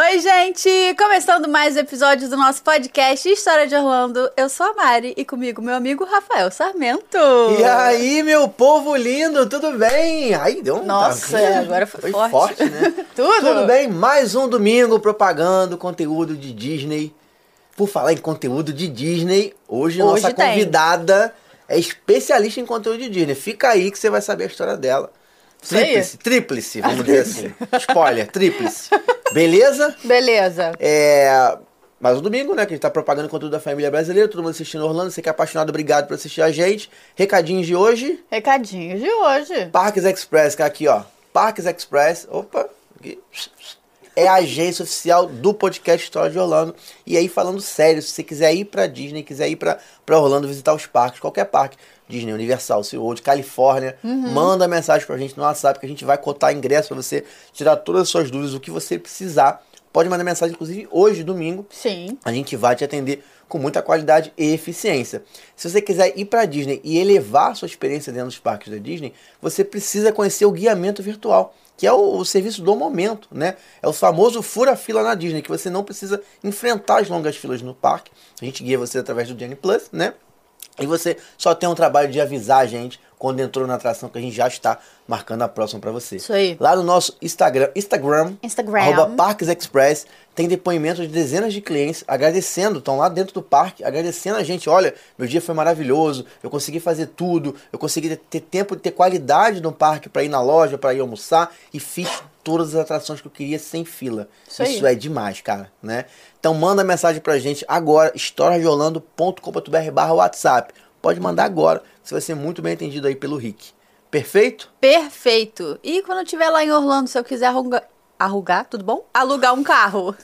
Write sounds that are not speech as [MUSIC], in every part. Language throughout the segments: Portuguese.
Oi, gente! Começando mais um episódio do nosso podcast História de Orlando. Eu sou a Mari e comigo meu amigo Rafael Sarmento. E aí, meu povo lindo, tudo bem? Aí deu um Nossa, tá- agora foi, foi forte. forte, né? [LAUGHS] Tudo. Tudo bem? Mais um domingo propagando conteúdo de Disney. Por falar em conteúdo de Disney, hoje, Hoje nossa tem. convidada é especialista em conteúdo de Disney. Fica aí que você vai saber a história dela. Tríplice, tríplice, vamos dizer assim. [LAUGHS] Spoiler, tríplice. Beleza? Beleza. É. Mais um domingo, né? Que a gente tá propagando conteúdo da família brasileira, todo mundo assistindo Orlando. Você que é apaixonado, obrigado por assistir a gente. Recadinhos de hoje. Recadinhos de hoje. Parques Express, que é aqui, ó. Parques Express. Opa, aqui. É a agência oficial do podcast História de Orlando. E aí, falando sério, se você quiser ir pra Disney, quiser ir pra Orlando visitar os parques, qualquer parque, Disney, Universal, SeaWorld, Califórnia, manda mensagem pra gente no WhatsApp que a gente vai cotar ingresso pra você tirar todas as suas dúvidas, o que você precisar. Pode mandar mensagem, inclusive, hoje, domingo, Sim. a gente vai te atender com muita qualidade e eficiência. Se você quiser ir para a Disney e elevar a sua experiência dentro dos parques da Disney, você precisa conhecer o guiamento virtual, que é o, o serviço do momento, né? É o famoso fura-fila na Disney, que você não precisa enfrentar as longas filas no parque. A gente guia você através do Disney Plus, né? E você só tem um trabalho de avisar a gente quando entrou na atração que a gente já está marcando a próxima para você. Isso aí. Lá no nosso Instagram, Instagram, Instagram. arroba Parques Express, tem depoimentos de dezenas de clientes agradecendo, estão lá dentro do parque, agradecendo a gente. Olha, meu dia foi maravilhoso, eu consegui fazer tudo, eu consegui ter- tempo de ter qualidade no parque para ir na loja, para ir almoçar e fiz todas as atrações que eu queria sem fila. Isso aí. Isso é demais, cara, né? Então manda mensagem pra gente agora, historiadeorlando.com.br barra WhatsApp. Pode mandar agora, você vai ser muito bem atendido aí pelo Rick. Perfeito? Perfeito. E quando eu estiver lá em Orlando, se eu quiser arrugar, tudo bom? Alugar um carro.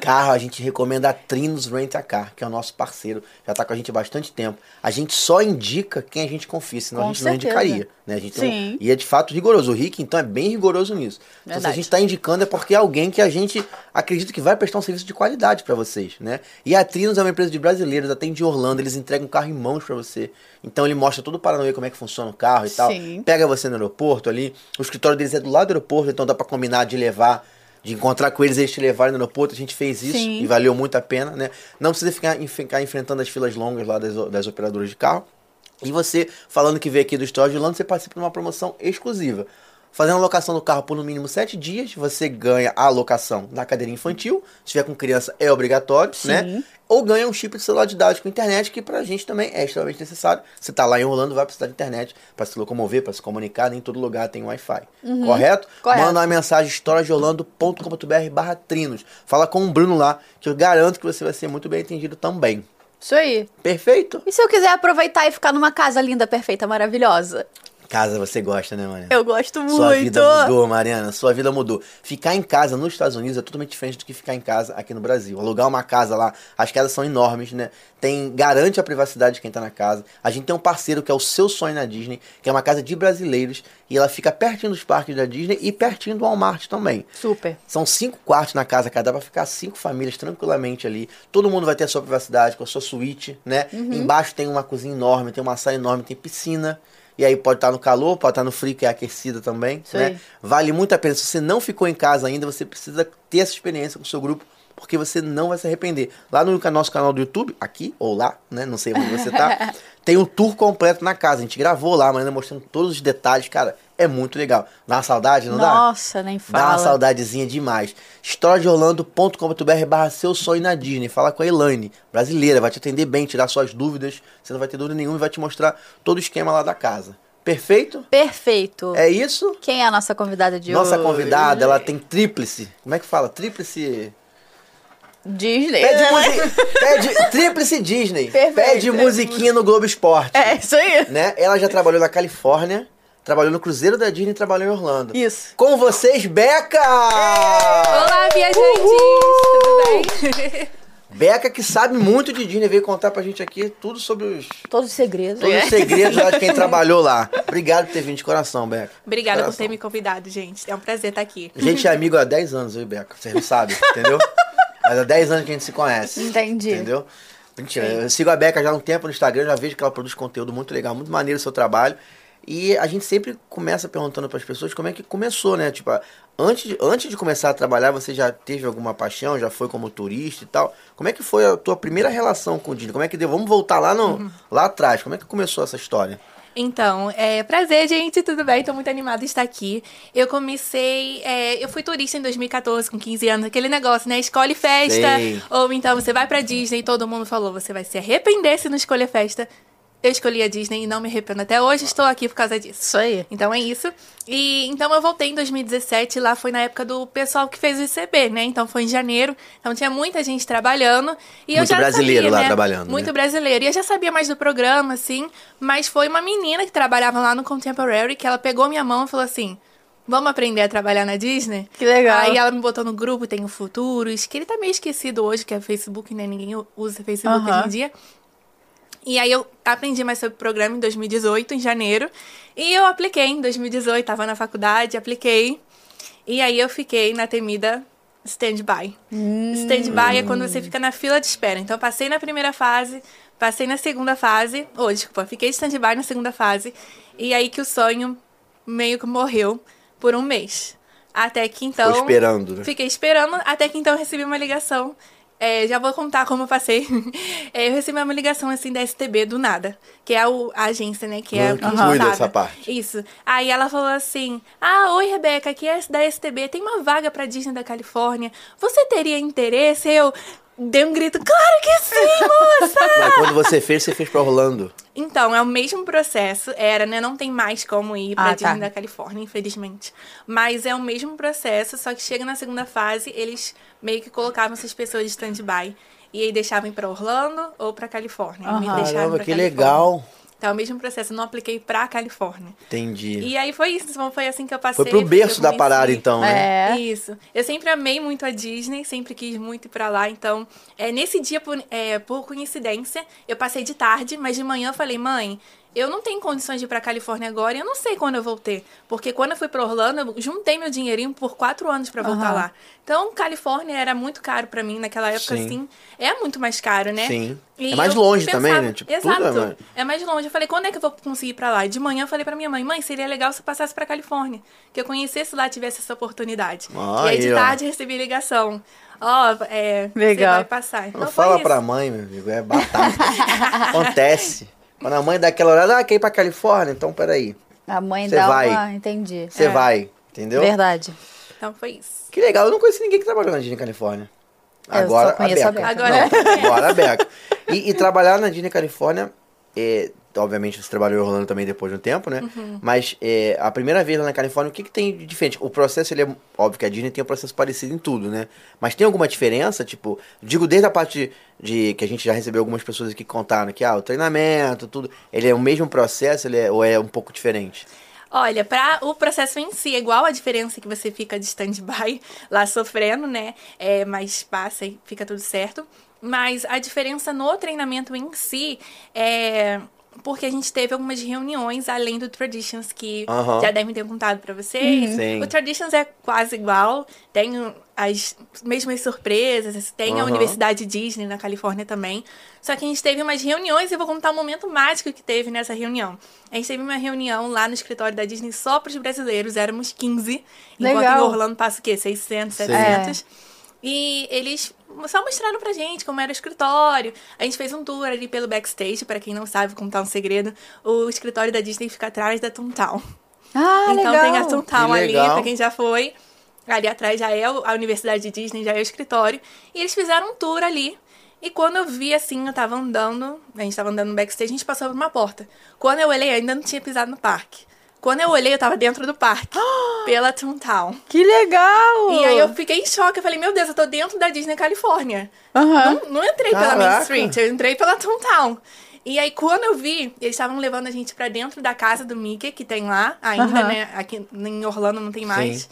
Carro, a gente recomenda a Trinos Rent a Car, que é o nosso parceiro, já tá com a gente há bastante tempo. A gente só indica quem a gente confia, senão Com a gente certeza. não indicaria. Né? A gente um- Sim. e é de fato rigoroso. O Rick, então, é bem rigoroso nisso. Então, se a gente tá indicando é porque é alguém que a gente acredita que vai prestar um serviço de qualidade para vocês, né? E a Trinos é uma empresa de brasileiros, atende de Orlando, eles entregam o carro em mãos para você. Então ele mostra todo o Paranauê como é que funciona o carro e tal. Sim. Pega você no aeroporto ali. O escritório deles é do lado do aeroporto, então dá para combinar de levar de encontrar com eles, eles te levarem no aeroporto, a gente fez isso Sim. e valeu muito a pena, né? Não precisa ficar, ficar enfrentando as filas longas lá das, das operadoras de carro. E você, falando que veio aqui do Store de Orlando, você participa de uma promoção exclusiva. Fazendo a locação do carro por no mínimo 7 dias, você ganha a locação da cadeira infantil. Se tiver com criança, é obrigatório, né? Ou ganha um chip de celular de dados com internet, que pra gente também é extremamente necessário. Você tá lá em Orlando, vai precisar de internet para se locomover, para se comunicar, nem em todo lugar tem Wi-Fi. Correto? Correto. Manda uma mensagem historiadeorlando.com.br barra trinos. Fala com o Bruno lá, que eu garanto que você vai ser muito bem atendido também. Isso aí. Perfeito? E se eu quiser aproveitar e ficar numa casa linda, perfeita, maravilhosa? Casa você gosta, né, Mariana? Eu gosto muito. Sua vida mudou, Mariana. Sua vida mudou. Ficar em casa nos Estados Unidos é totalmente diferente do que ficar em casa aqui no Brasil. Alugar uma casa lá, as casas são enormes, né? Tem, garante a privacidade de quem tá na casa. A gente tem um parceiro que é o seu sonho na Disney, que é uma casa de brasileiros, e ela fica pertinho dos parques da Disney e pertinho do Walmart também. Super. São cinco quartos na casa, cada dá pra ficar cinco famílias tranquilamente ali. Todo mundo vai ter a sua privacidade, com a sua suíte, né? Uhum. Embaixo tem uma cozinha enorme, tem uma sala enorme, tem piscina. E aí pode estar no calor, pode estar no frio, que é aquecida também, né? Vale muito a pena. Se você não ficou em casa ainda, você precisa ter essa experiência com o seu grupo, porque você não vai se arrepender. Lá no nosso canal do YouTube, aqui ou lá, né? Não sei onde você tá, [LAUGHS] tem um tour completo na casa. A gente gravou lá, mas ainda mostrando todos os detalhes. Cara, é muito legal. Dá uma saudade, não dá? Nossa, nem Dá uma fala. saudadezinha demais. historiadeorlando.com.br barra seu sonho na Disney. Fala com a Elaine, brasileira, vai te atender bem, tirar suas dúvidas. Você não vai ter dúvida nenhuma e vai te mostrar todo o esquema lá da casa. Perfeito? Perfeito. É isso? Quem é a nossa convidada de Nossa hoje? convidada, ela tem tríplice. Como é que fala? Tríplice. Disney. Pede, [LAUGHS] musi... Pede tríplice Disney. Perfeito. Pede musiquinha no Globo Esporte. É, isso aí. Né? Ela já trabalhou na Califórnia, trabalhou no Cruzeiro da Disney e trabalhou em Orlando. Isso. Com vocês, Beca! Olá, viajantes! Tudo bem? [LAUGHS] Beca que sabe muito de Disney, veio contar pra gente aqui tudo sobre os, Todos os segredos. todos os segredos lá de quem [LAUGHS] trabalhou lá. Obrigado por ter vindo de coração, Beca. Obrigada por Coração. ter me convidado, gente. É um prazer estar aqui. A gente é amigo há 10 anos, e Beca. Vocês não sabem, entendeu? Mas há 10 anos que a gente se conhece. Entendi. Entendeu? Mentira, eu sigo a Beca já há um tempo no Instagram, já vejo que ela produz conteúdo muito legal, muito maneiro o seu trabalho. E a gente sempre começa perguntando para as pessoas como é que começou, né? Tipo, antes de, antes de começar a trabalhar, você já teve alguma paixão, já foi como turista e tal. Como é que foi a tua primeira relação com o Disney? Como é que deu? Vamos voltar lá no lá atrás. Como é que começou essa história? Então, é prazer, gente, tudo bem? Tô muito animada de estar aqui. Eu comecei, é, eu fui turista em 2014, com 15 anos, aquele negócio, né? Escolhe festa. Ou então você vai pra Disney e todo mundo falou, você vai se arrepender se não escolher festa. Eu escolhi a Disney e não me arrependo. Até hoje estou aqui por causa disso. Isso aí. Então é isso. E então eu voltei em 2017, lá foi na época do pessoal que fez o ICB, né? Então foi em janeiro. Então tinha muita gente trabalhando. E eu Muito já brasileiro sabia, lá né? trabalhando, Muito né? brasileiro. E eu já sabia mais do programa, assim. Mas foi uma menina que trabalhava lá no Contemporary que ela pegou minha mão e falou assim. Vamos aprender a trabalhar na Disney? Que legal. Aí ela me botou no grupo, tem o Futuros, que ele tá meio esquecido hoje, que é Facebook, né? Ninguém usa Facebook hoje em dia. E aí eu aprendi mais sobre o programa em 2018, em janeiro. E eu apliquei em 2018, tava na faculdade, apliquei. E aí eu fiquei na temida stand-by. Stand-by é quando você fica na fila de espera. Então eu passei na primeira fase, passei na segunda fase. Ô, desculpa, fiquei de stand-by na segunda fase. E aí que o sonho meio que morreu por um mês. Até que então. Ficou esperando, né? Fiquei esperando, até que então eu recebi uma ligação. É, já vou contar como eu passei. [LAUGHS] É, eu recebi uma ligação assim da STB do nada, que é o- a agência, né? Que é Ah, o que cuida dessa parte. Isso. Aí ela falou assim: Ah, oi, Rebeca, aqui é da STB, tem uma vaga pra Disney da Califórnia. Você teria interesse? Eu dei um grito: Claro que sim, moça! [LAUGHS] Mas quando você fez, você fez pra Orlando. Então, é o mesmo processo, era, né? Não tem mais como ir pra Ah, Disney tá. da Califórnia, infelizmente. Mas é o mesmo processo, só que chega na segunda fase, eles meio que colocavam essas pessoas de stand-by. E aí deixavam ir pra Orlando ou pra Califórnia. Me Aham. deixaram Caramba, pra que Califórnia. legal. Então, é o mesmo processo, eu não apliquei pra Califórnia. Entendi. E aí foi isso, então foi assim que eu passei. Foi pro berço da parada, então, né? É. Isso. Eu sempre amei muito a Disney, sempre quis muito ir pra lá. Então, é, nesse dia, por, é, por coincidência, eu passei de tarde, mas de manhã eu falei, mãe, eu não tenho condições de ir pra Califórnia agora e eu não sei quando eu vou ter. Porque quando eu fui pra Orlando, eu juntei meu dinheirinho por quatro anos pra voltar Aham. lá. Então, Califórnia era muito caro pra mim naquela época, Sim. assim. É muito mais caro, né? Sim. E É mais longe também, né? Tipo, tudo Exato. é mais- É mais longe. Eu falei, quando é que eu vou conseguir ir pra lá? E de manhã eu falei pra minha mãe, mãe, seria legal se eu passasse pra Califórnia. Que eu conhecesse lá, tivesse essa oportunidade. Ah, e aí de ó. tarde recebi ligação. Ó, é, Legal. você vai passar. Então fala isso. pra mãe, meu amigo, é batata. [LAUGHS] Acontece. Quando a mãe dá aquela olhada, ah, quer ir pra Califórnia? Então, peraí. A mãe Você dá vai. uma... Entendi. Você É. vai, entendeu? Verdade. Então foi isso. Que legal, eu não conheci ninguém que trabalhou na Disney Califórnia. Eu Agora só conheço a a Beca. Beca. Agora- Não, agora a Beca. E, e trabalhar na Disney Califórnia, é, obviamente você trabalhou em Orlando também depois de um tempo, né? Uhum. Mas é, a primeira vez lá na Califórnia, o que, que tem de diferente? O processo, ele é. Óbvio que a Disney tem um processo parecido em tudo, né? Mas tem alguma diferença? Tipo, digo desde a parte de que a gente já recebeu algumas pessoas aqui que contaram que ah, o treinamento, tudo. Ele é o mesmo processo, ele é, ou é um pouco diferente? Olha, para o processo em si é igual a diferença que você fica de stand-by lá sofrendo, né? É, mas passa e fica tudo certo. Mas a diferença no treinamento em si é porque a gente teve algumas reuniões além do Traditions que Aham. já devem ter contado pra vocês. Sim. O Traditions é quase igual, tem o- as mesmas surpresas, tem a. Universidade Disney na Califórnia também. Só que a gente teve umas reuniões e eu vou contar um momento mágico que teve nessa reunião. A gente teve uma reunião lá no escritório da Disney só para os brasileiros, éramos 15. Enquanto Legal. em Orlando passa o quê? 600, Sim. 700. E eles só mostraram pra gente como era o escritório. A gente fez um tour ali pelo backstage, pra quem não sabe contar um segredo. O escritório da Disney fica atrás da Toontown. Ah, então legal. tem a Toontown Que ali, legal. pra quem já foi. Ali atrás já é a Universidade de Disney, já é o escritório. E eles fizeram um tour ali. E quando eu vi assim, eu tava andando, a gente tava andando no backstage, a gente passou por uma porta. Quando eu olhei, ainda não tinha pisado no parque. Quando eu olhei, eu tava dentro do parque, [GASPS] pela Toontown. Que legal! E aí eu fiquei em choque, eu falei, meu Deus, eu tô dentro da Disney Califórnia. Aham. Não, não entrei pela Main Caraca. Street, eu entrei pela Toontown. E aí, quando eu vi, eles estavam levando a gente pra dentro da casa do Mickey, que tem lá ainda, Aham. né? Aqui em Orlando não tem mais. Sim.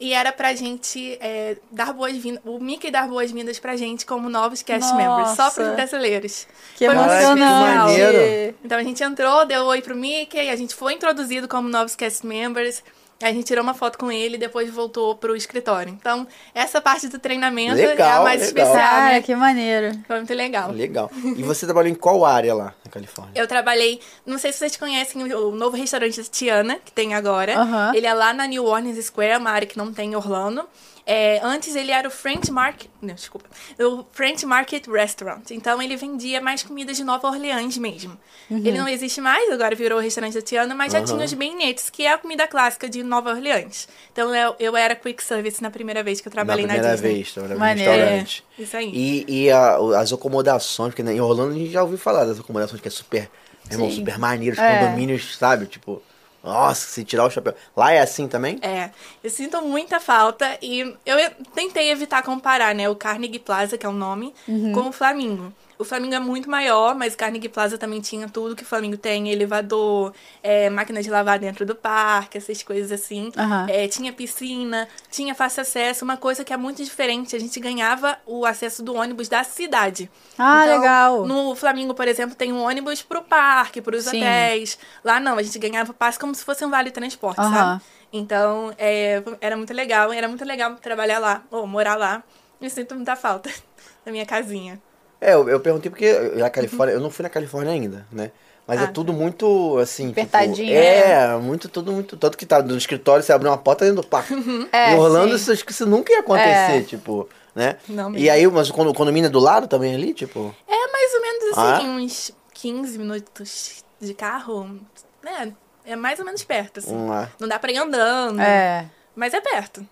E era pra gente é, dar boas-vindas, o Mickey dar boas-vindas pra gente como novos cast Nossa. members, só pros brasileiros. Que Foi maneiro. Então a gente entrou, deu oi pro Mickey, a gente foi introduzido como novos cast members. A gente tirou uma foto com ele e depois voltou pro escritório. Então, essa parte do treinamento é a Legal, mais legal. especial, Cara, né? que maneiro. Foi muito legal. Legal. E você trabalhou em qual área lá na Califórnia? Eu trabalhei, não sei se vocês conhecem o novo restaurante Tiana, que tem agora. Aham. Ele é lá na New Orleans Square, uma área que não tem em Orlando. É, antes ele era o French Market, não, desculpa, o French Market Restaurant. Então ele vendia mais comidas de Nova Orleans mesmo. Uhum. Ele não existe mais, agora virou o restaurante da Tiana, mas já Aham. tinha os beinetes, que é a comida clássica de Nova Orleans. Então eu, eu era quick service na primeira vez que eu trabalhei na na, primeira Disney. vez, trabalhava no restaurante. É, isso aí. E, e a- as acomodações, porque né, em Orlando a gente já ouviu falar das acomodações que é super, irmão, Sim. super maneiro, os É. condomínios, sabe? Tipo, nossa, se tirar o chapéu. Lá é assim também? É, eu sinto muita falta e eu tentei evitar comparar, né, o Carnegie Plaza, que é o nome, com o Flamingo. O Flamingo é muito maior, mas o Carnegie Plaza também tinha tudo que o Flamingo tem, elevador, é, máquina de lavar dentro do parque, essas coisas assim. Aham. É, tinha piscina, tinha fácil acesso, uma coisa que é muito diferente, a gente ganhava o acesso do ônibus da cidade. Ah, Então, legal. No Flamingo, por exemplo, tem um ônibus pro parque, pros Sim. hotéis. Lá não, a gente ganhava passe como se fosse um vale transporte, Aham. sabe? Então, é, era muito legal. Era muito legal trabalhar lá, ou morar lá. Eu sinto muita falta [LAUGHS] da minha casinha. É, eu, eu perguntei porque a Califórnia, eu não fui na Califórnia ainda, né? Mas é Ah, tudo muito, assim, tipo, Apertadinho, é, muito, tudo muito, tanto que tá no escritório, você abre uma porta dentro do parque. [LAUGHS] É, em Orlando, sim. isso, acho que isso nunca ia acontecer, É. tipo, né? Não e aí, mas o condo- o condomínio é do lado também ali, tipo? É mais ou menos Ah, assim, uns 15 minutos de carro. É, é mais ou menos perto, assim. Vamos lá. Não dá pra ir andando, É. mas é perto.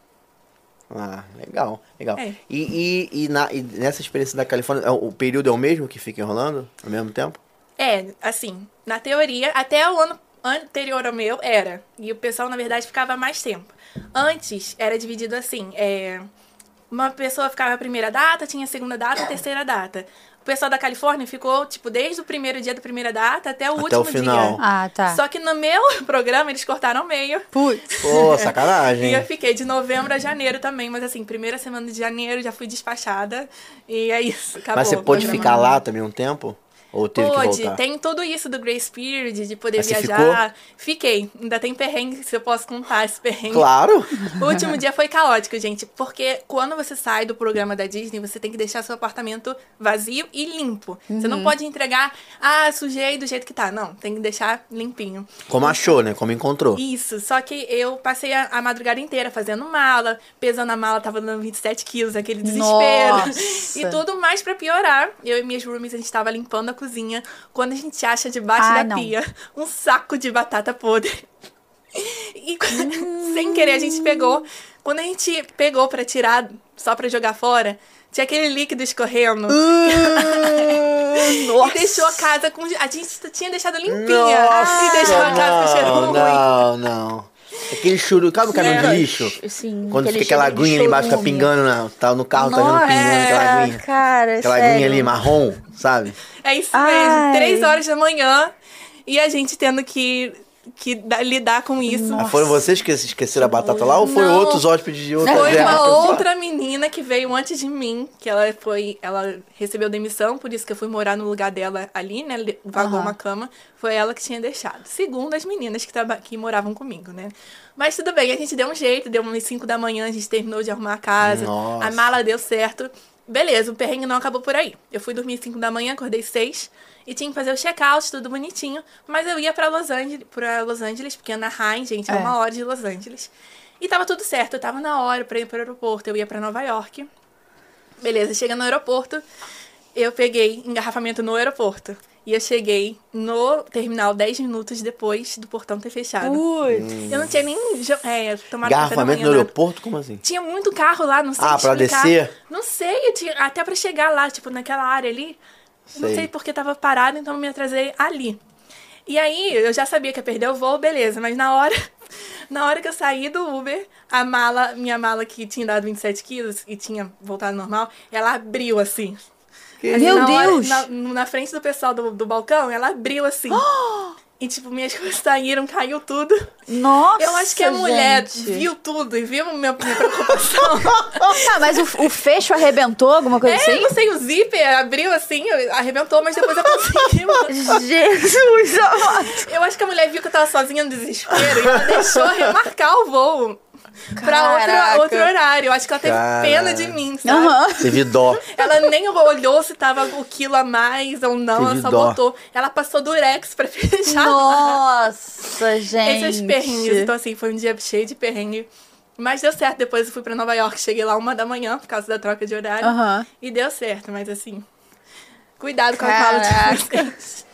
Ah, legal, legal. É. E, e, e, na, e nessa experiência da Califórnia, é o o período é o mesmo que fica em Orlando, ao mesmo tempo? É, assim, na teoria, até o ano anterior ao meu, era. E o pessoal, na verdade, ficava mais tempo. Antes, era dividido assim, é... Uma pessoa ficava a primeira data, tinha a segunda data, a terceira data. O pessoal da Califórnia ficou, tipo, desde o primeiro dia da primeira data até o Até último o final. dia. Ah, tá. Só que no meu [LAUGHS] programa, eles cortaram meio. Putz. Pô, sacanagem. [LAUGHS] E eu fiquei de novembro a janeiro também, mas assim, primeira semana de janeiro já fui despachada. E é isso, acabou. Mas você pôde ficar lá também um tempo? Ou teve que Pode, voltar? tem tudo isso do Grace Period, de poder Mas viajar. Fiquei. Ainda tem perrengue, se eu posso contar esse perrengue. Claro! O último dia foi caótico, gente, porque quando você sai do programa da Disney, você tem que deixar seu apartamento vazio e limpo. Você não pode entregar, ah, sujei do jeito que tá. Não, tem que deixar limpinho. Como achou, né? Como encontrou. Isso, só que eu passei a, a madrugada inteira fazendo mala, pesando a mala, tava dando 27 quilos, aquele desespero. Nossa. E tudo mais pra piorar. Eu e minhas roomies, a gente tava limpando a cozinha, quando a gente acha debaixo Ai, da não. pia um saco de batata podre. [LAUGHS] E sem querer a gente pegou. Quando a gente pegou pra tirar, só pra jogar fora, tinha aquele líquido escorrendo. Nossa. [LAUGHS] E deixou a casa com. A gente tinha deixado limpinha. Nossa, e deixou a casa com cheiro não, ruim. não, não. Aquele churu, sabe o caminhão de lixo? Sim, Quando fica aquela aguinha ali embaixo, fica chorume. pingando na, tá no carro, tá vendo Nossa, pingando aquela aguinha. cara, Aquela sério. aguinha ali marrom, sabe? É isso Ai. mesmo. Três horas da manhã e a gente tendo que, que da- lidar com isso. Ah, foram vocês que esqueceram a batata lá ou foi Não. outros hóspedes de outra Foi uma outra menina que veio antes de mim, que ela foi, ela recebeu demissão, por isso que eu fui morar no lugar dela ali, né? Vagou Aham. uma cama. Foi ela que tinha deixado. Segundo as meninas que, traba- que moravam comigo, né? Mas tudo bem, a gente deu um jeito, deu umas 5 da manhã, a gente terminou de arrumar a casa. Nossa. A mala deu certo. Beleza, o perrengue não acabou por aí. Eu fui dormir 5 da manhã, acordei 6 e tinha que fazer o check-out, tudo bonitinho. Mas eu ia pra Los Angeles, pra Los Angeles porque Anaheim, gente, é É. uma hora de Los Angeles. E tava tudo certo, eu tava na hora pra ir pro aeroporto, eu ia pra Nova York. Beleza, chega no aeroporto, eu peguei engarrafamento no aeroporto. E eu cheguei no terminal 10 minutos depois do portão ter fechado. Putz. Eu não tinha nem é, tomado café da Garrafamento manhã. no aeroporto? Como assim? Tinha muito carro lá, não sei Ah, pra explicar. descer? Não sei, eu tinha, até pra chegar lá, tipo, naquela área ali. Não Sei. sei porque tava parado, então eu me atrasei ali. E aí, eu já sabia que ia perder o voo, beleza. Mas na hora, [LAUGHS] na hora que eu saí do Uber, a mala, minha mala que tinha dado 27 quilos e tinha voltado normal, ela abriu assim. Meu na hora- Deus! na, na frente do pessoal do, do balcão, ela abriu assim. [GASPS] E, tipo, minhas [LAUGHS] coisas saíram, caiu tudo. Nossa, Eu acho que a mulher gente. viu tudo e viu minha, minha preocupação. [LAUGHS] Tá, mas o, o fecho arrebentou, alguma coisa É, assim? não sei, o zíper abriu assim, arrebentou, mas depois eu consegui. [LAUGHS] Jesus. Eu acho que a mulher viu que eu tava sozinha no desespero e ela deixou remarcar o voo pra outro, Caraca. outro horário. Eu acho que ela teve Caraca. pena de mim, sabe? Aham. Teve dó. Ela nem olhou se tava o quilo a mais ou não, Teve ela só dó. botou. Ela passou durex pra [LAUGHS] fechar. Nossa, gente. Esses perrengues. Então, assim, foi um dia cheio de perrengue. Mas deu certo. Depois eu fui pra Nova York. Cheguei lá uma da manhã por causa da troca de horário. Aham. E deu certo, mas assim. Cuidado com a mala de Caraca. vocês.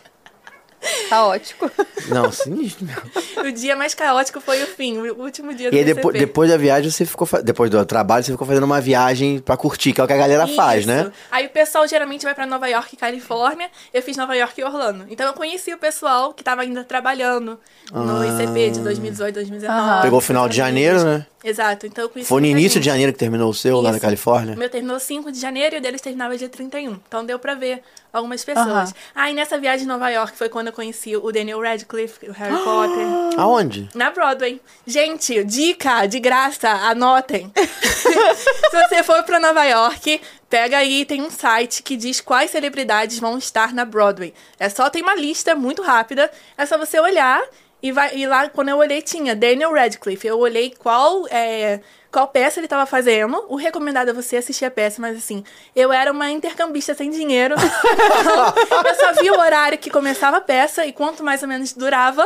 [LAUGHS] Caótico. Não, sinistro mesmo. O dia mais caótico foi o fim, o último dia do E aí, depois, depois da viagem, você ficou. Depois do trabalho, você ficou fazendo uma viagem pra curtir, que é o que a galera faz, Isso. né? Aí o pessoal geralmente vai pra Nova York e Califórnia. Eu fiz Nova York e Orlando. Então eu conheci o pessoal que tava ainda trabalhando no Ah. ICP de 2018, 2019. Aham. Pegou o final de janeiro, né? Exato. Então eu conheci Foi no início de gente. janeiro que terminou o seu, lá na Isso. Califórnia? O meu terminou 5 de janeiro e o deles terminava dia 31. Então deu pra ver algumas pessoas. Aham. Ah, e nessa viagem em Nova York foi quando eu conheci o Daniel Radcliffe, o Harry [GASPS] Potter. Aonde? Na Broadway. Gente, dica, de graça, anotem. [LAUGHS] Se você for pra Nova York, pega aí, tem um site que diz quais celebridades vão estar na Broadway. É só, tem uma lista muito rápida, é só você olhar e, vai, e lá, quando eu olhei, tinha Daniel Radcliffe. Eu olhei qual, é, qual peça ele tava fazendo. O recomendado é você assistir a peça, mas assim, eu era uma intercambista sem dinheiro. [LAUGHS] eu só vi o horário que começava a peça e quanto mais ou menos durava.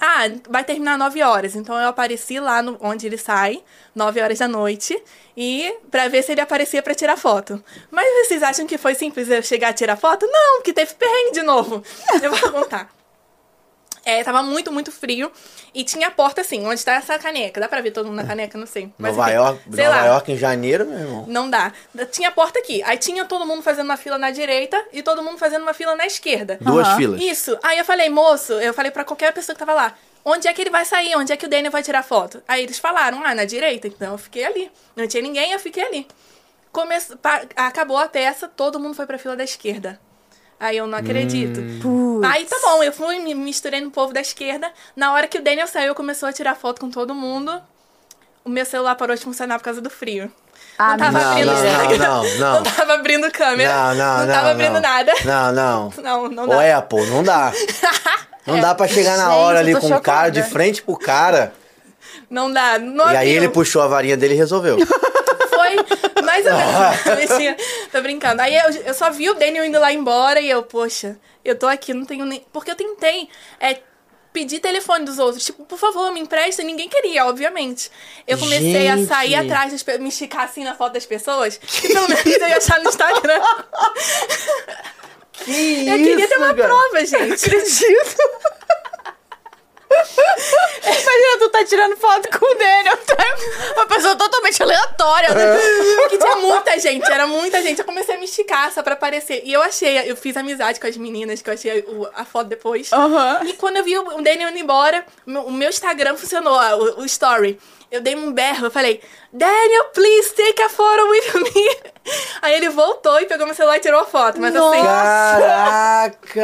Ah, vai terminar 9 horas. Então eu apareci lá no, onde ele sai, 9 horas da noite, e pra ver se ele aparecia pra tirar foto. Mas vocês acham que foi simples eu chegar a tirar foto? Não, que teve perrengue de novo. Eu vou contar. É, tava muito, muito frio. E tinha a porta assim, onde tá essa caneca. Dá pra ver todo mundo na caneca? Não sei. Mas, Nova enfim, York, sei Nova lá. York em janeiro, meu irmão. Não dá. Tinha a porta aqui. Aí tinha todo mundo fazendo uma fila na direita e todo mundo fazendo uma fila na esquerda. Duas Aham. filas. Isso. Aí eu falei, moço, eu falei pra qualquer pessoa que tava lá, onde é que ele vai sair? Onde é que o Daniel vai tirar foto? Aí eles falaram, ah, na direita. Então eu fiquei ali. Não tinha ninguém, eu fiquei ali. Come... Acabou a peça, todo mundo foi pra fila da esquerda. Aí eu não acredito. Putz. Aí tá bom, eu fui, me misturei no povo da esquerda. Na hora que o Daniel saiu, começou a tirar foto com todo mundo. O meu celular parou de funcionar por causa do frio. Ah, não tava não, abrindo não, não, [LAUGHS] não. Não tava abrindo câmera. Não, não, não. tava abrindo não. nada. Não, não. [LAUGHS] Não, não Ô, dá. Apple, não dá. [LAUGHS] Não dá pra chegar na Gente, hora ali com o cara, de frente pro cara. Não dá. Não E aí abriu. ele puxou a varinha dele e resolveu. Foi mais ou menos. [LAUGHS] Mentira. Tô brincando. Aí eu, eu só vi o Daniel indo lá embora e eu, poxa, eu tô aqui, não tenho nem. Porque eu tentei é, pedir telefone dos outros. Tipo, por favor, me empresta. Ninguém queria, obviamente. Eu comecei a Gente. sair atrás, das, me esticar assim na foto das pessoas. Que pelo menos eu ia achar no Instagram. [LAUGHS] Que Eu queria ter uma cara? prova, gente. acredito. Imagina, tu tá tirando foto com o Daniel. tá? Uma pessoa totalmente aleatória. né? Porque tinha muita gente, era muita gente. Eu comecei a me esticar só pra aparecer. E eu achei, eu fiz amizade com as meninas, que eu achei o- a foto depois. Aham. E quando eu vi o Daniel indo embora, o meu- Instagram funcionou, a- o, o story. Eu dei um berro, eu falei, Daniel, please take a photo with me. [LAUGHS] Aí ele voltou e pegou meu celular e tirou a foto. Mas assim, Caraca!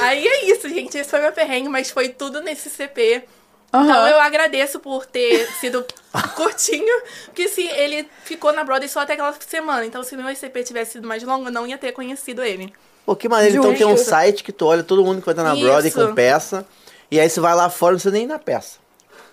aí é isso, gente. Esse foi meu perrengue, mas foi tudo nesse CP. Então Aham. eu agradeço por ter sido [LAUGHS] curtinho, porque se ele ficou na Broadway só até aquela semana. Então se meu ICP tivesse sido mais longo, eu não ia ter conhecido ele. Pô, que maneiro. Então tem um site que tu olha todo mundo que vai estar na Isso. Broadway com peça. E aí você vai lá fora, não precisa nem ir na peça.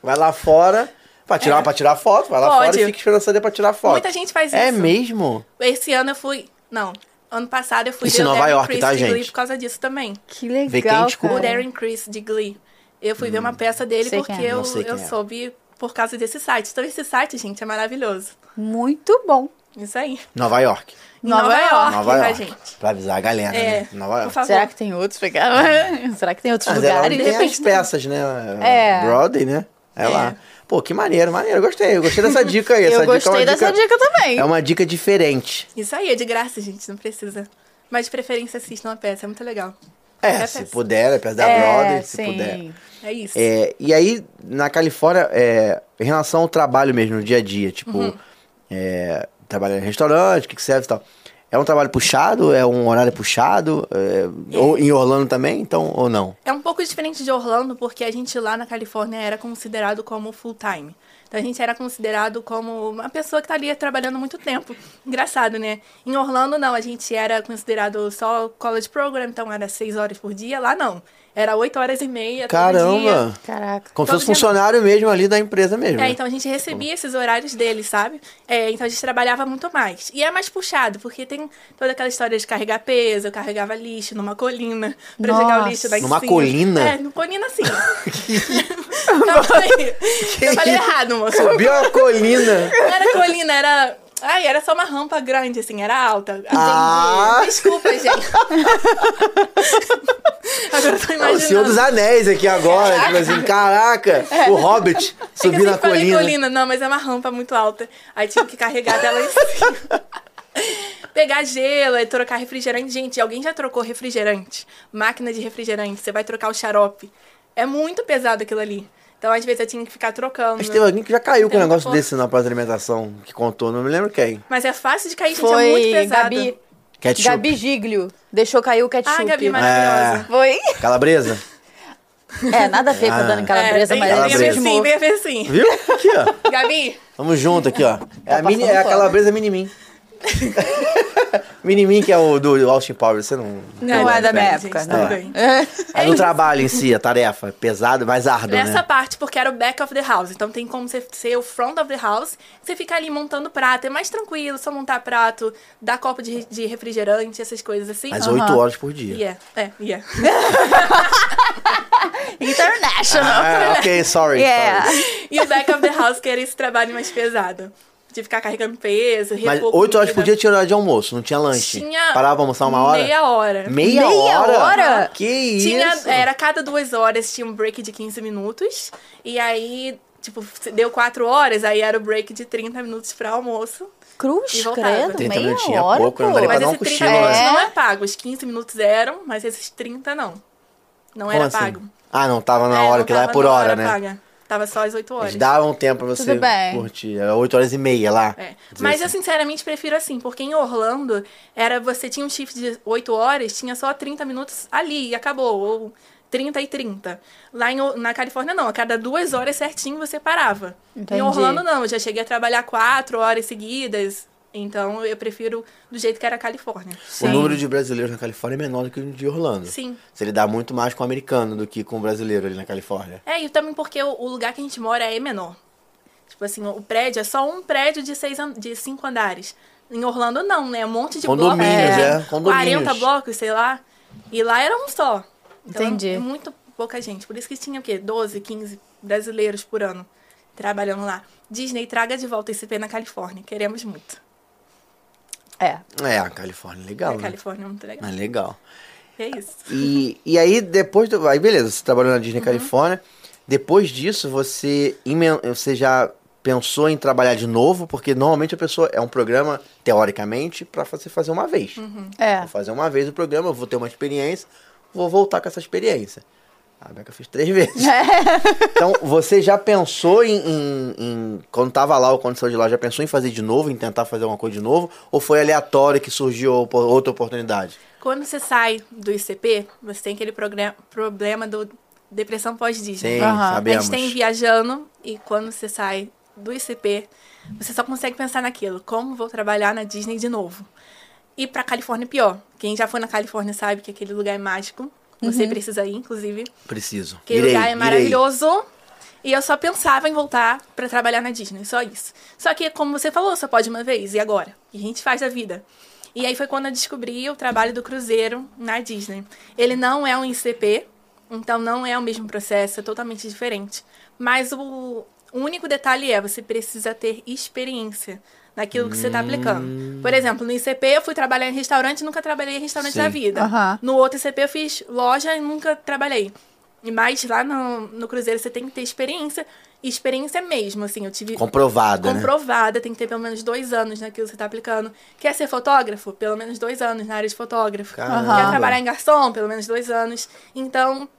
Vai lá fora pra tirar, É. pra tirar foto, vai lá Pode. fora e fica esperando sair pra tirar foto. Muita gente faz É isso. mesmo? Esse ano eu fui. Não. Ano passado eu fui Isso ver Nova Darren York, Criss tá, de Glee gente? por causa disso também. Que Vê quem, legal? O. Darren Criss de Glee. Eu fui ver uma peça dele Sei porque é. eu, eu é. soube por causa desse site. Então esse site, gente, é maravilhoso. Muito bom. Isso aí. Nova York. Nova Nova, York, York, Nova tá, York. gente? Pra avisar a galera, É, né? Nova York. Será que tem outros pegar? [LAUGHS] Será que tem outros Mas é lugares? De tem as repente peças, né? É. Broadway, né? É, É. lá. Pô, que maneiro, maneiro. Eu Gostei, eu gostei dessa dica aí. [LAUGHS] Essa Eu dica é gostei dessa dica também. É uma dica diferente. Isso aí, é de graça, gente, não precisa. Mas de preferência assistam a peça, é muito legal. É, É se puder, é peça da É, Broadway, se sim. puder. É isso. É, e aí, na Califórnia, é, em relação ao trabalho mesmo, no dia a dia, tipo, Uhum. é, trabalhar em restaurante, o que, que serve e tal. É um trabalho puxado? É um horário puxado? É, Ou em Orlando também, então, ou não? É um pouco diferente de Orlando, porque a gente lá na Califórnia era considerado como full time. Então a gente era considerado como uma pessoa que tá ali trabalhando muito tempo. Engraçado, né? Em Orlando, não, a gente era considerado só college program, então era seis horas por dia. Lá não. Era oito horas e meia todo dia. Caramba! Caraca. Como se fosse dia- funcionário mesmo ali da empresa mesmo. É, né? então a gente recebia esses horários deles, sabe? É, então a gente trabalhava muito mais. E é mais puxado, porque tem toda aquela história de carregar peso, eu carregava lixo numa colina pra jogar Nossa. o lixo em Numa cima. colina? É, numa colina sim. [LAUGHS] Calma aí. [LAUGHS] Eu falei errado, moço. Subiu a colina. Não era colina, era. Ai, era só uma rampa grande, assim, era alta. Ah. Desculpa, gente. [LAUGHS] Agora eu tô É o imaginando. Senhor dos Anéis aqui agora. Tipo assim, caraca, o Hobbit É na sempre falei colina. colina, não, mas é uma rampa muito alta. Aí tinha que carregar dela em cima. [LAUGHS] Pegar gelo, aí trocar refrigerante. Gente, alguém já trocou refrigerante? Máquina de refrigerante, você vai trocar o xarope. É muito pesado aquilo ali. Então, às vezes, eu tinha que ficar trocando. Mas teve alguém que já caiu com Tem um negócio desse na pós-alimentação, que contou, não me lembro quem. Mas é fácil de cair, gente, é muito Foi pesado. Gabi, Ketchup. Gabi Giglio. Deixou cair o ketchup. Ah, Gabi maravilhosa. Foi? Calabresa. É, nada a ver com a Ah. Dani Calabresa, é, mas tem, ela tem a ver Calabresa. sim, tem a ver sim. Viu? Aqui, ó. Gabi, Tamo junto aqui, ó. É a, Tá mini, é a calabresa Minimin. [LAUGHS] [LAUGHS] Minimin, que é o do Austin Powers, você não. Não é da minha época, não. bem. É do trabalho em si, a tarefa. é Pesado, mais árduo, Nessa né? parte, porque era o back of the house. Então tem como você ser o front of the house. Você fica ali montando prato. É mais tranquilo, só montar prato, dar copo de, de refrigerante, essas coisas assim. Mas oito horas por dia. Yeah, é, yeah. [LAUGHS] International. Ah, ok, sorry. Yeah. sorry. E o back of the house, que era esse trabalho mais pesado. De ficar carregando peso, Mas oito horas por dia tinha hora de almoço, não tinha lanche. Tinha Parava pra almoçar uma hora? Meia hora. Meia, Meia hora? hora? Que isso? Tinha, era cada duas horas tinha um break de 15 minutos. E aí, tipo, deu quatro horas, aí era o break de 30 minutos pra almoço. E Cruz, voltava. credo, 30 meia minutinhos é hora, pouco, não pô. daria pra Mas dar um esses 30 cochilo, minutos né? não é pago. Os 15 minutos eram, mas esses 30 não. Não Como era assim? pago. Ah, não, tava na É, hora, não que lá é por na hora, né? paga. Tava só às 8 horas. Eles davam tempo pra você curtir. Era 8 horas e meia lá. É. Mas eu assim. sinceramente prefiro assim, porque em Orlando era você tinha um shift de 8 horas, tinha só 30 minutos ali e acabou. Ou 30 e 30. Lá em, na Califórnia não, a cada duas horas certinho você parava. Entendi. Em Orlando não, eu já cheguei a trabalhar quatro horas seguidas. Então eu prefiro do jeito que era a Califórnia. O número de brasileiros na Califórnia é menor do que o de Orlando. Sim. Você lidar muito mais com o americano do que com o brasileiro ali na Califórnia. É, e também porque o, lugar que a gente mora é menor. Tipo assim, o prédio é só um prédio de, seis de cinco andares. Em Orlando não, né? Um monte de Condomínios, blocos. é, né? condomínios. 40 blocos, sei lá. E lá era um só. Então, Entendi. É muito pouca gente. Por isso que tinha o quê? 12, 15 brasileiros por ano trabalhando lá. Disney, traga de volta esse P na Califórnia. Queremos muito. É. É, a Califórnia é legal, a né? Califórnia é muito legal. É legal. É isso. E, e aí, depois do. Aí, beleza, você trabalhou na Disney Uhum. Califórnia. Depois disso, você, você já pensou em trabalhar de novo? Porque normalmente a pessoa. É um programa, teoricamente, pra você fazer uma vez. Uhum. É. Vou fazer uma vez o programa, vou ter uma experiência, vou voltar com essa experiência. A Beca fez três [LAUGHS] vezes. então, você já pensou em, em- em- Quando tava lá ou quando saiu de lá, já pensou em fazer de novo, em tentar fazer alguma coisa de novo? Ou foi aleatório que surgiu outra oportunidade? Quando você sai do ICP, você tem aquele problema do depressão pós-Disney. Sim. A sabemos. gente tem viajando e quando você sai do ICP, você só consegue pensar naquilo. Como vou trabalhar na Disney de novo? E pra Califórnia pior. Quem já foi na Califórnia sabe que aquele lugar é mágico. Você precisa ir, inclusive. Preciso. Aquele Irei, lugar é irei. maravilhoso. E eu só pensava em voltar pra trabalhar na Disney, só isso. Só que, como você falou, só pode uma vez, e agora? O que a gente faz da vida? E aí foi quando eu descobri o trabalho do cruzeiro na Disney. Ele não é um ICP, então não é o mesmo processo, é totalmente diferente. Mas o, o único detalhe é, você precisa ter experiência naquilo que você tá aplicando. Hum. Por exemplo, no ICP eu fui trabalhar em restaurante e nunca trabalhei em restaurante Sim. na vida. Aham. No outro ICP eu fiz loja e nunca trabalhei. E mais lá no, no Cruzeiro você tem que ter experiência. E experiência mesmo, assim, eu tive Comprovada, né? comprovada, tem que ter pelo menos dois anos naquilo que você tá aplicando. Quer ser fotógrafo? Pelo menos dois anos na área de fotógrafo. Caramba. Quer trabalhar em garçom? Pelo menos dois anos. Então,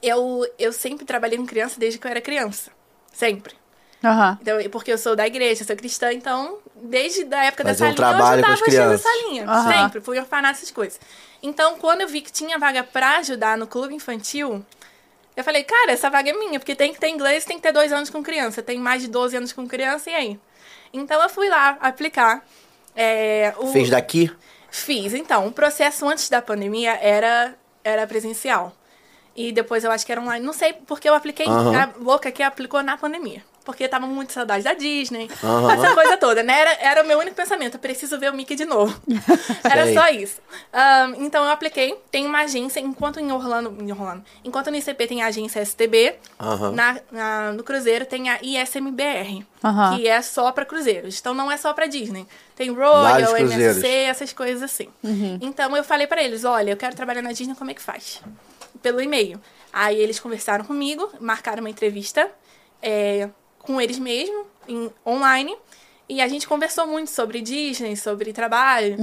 eu, eu sempre trabalhei com criança desde que eu era criança. Sempre. Aham. Então, porque eu sou da igreja, sou cristã, então, desde a época Fazer da um salinha, eu ajudava as crianças. salinha. Aham. Sempre, fui orfanato, essas coisas. Então, quando eu vi que tinha vaga pra ajudar no clube infantil, eu falei, cara, essa vaga é minha, porque tem que ter inglês, tem que ter dois anos com criança. Tem mais de 12 anos com criança, e aí? Então, eu fui lá aplicar. É, o... Fez daqui? Fiz. Então, o processo antes da pandemia era, era presencial. E depois eu acho que era online. Não sei porque eu apliquei. Aham. A louca que aplicou na pandemia. Porque tava muito saudade da Disney. Aham. Essa coisa toda, né? Era, era o meu único pensamento. Eu preciso ver o Mickey de novo. [LAUGHS] era Sei. só isso. Ahn, então eu apliquei. Tem uma agência, enquanto em Orlando. Em Orlando enquanto no ICP tem a agência STB, Aham. na, na- no Cruzeiro tem a ISMBR, Aham. que é só pra cruzeiros. Então não é só pra Disney. Tem Royal. MSC, essas coisas assim. Então eu falei pra eles, olha, eu quero trabalhar na Disney, como é que faz? Pelo e-mail. Aí eles conversaram comigo, marcaram uma entrevista é, com eles mesmo, em, online. E a gente conversou muito sobre Disney, sobre trabalho.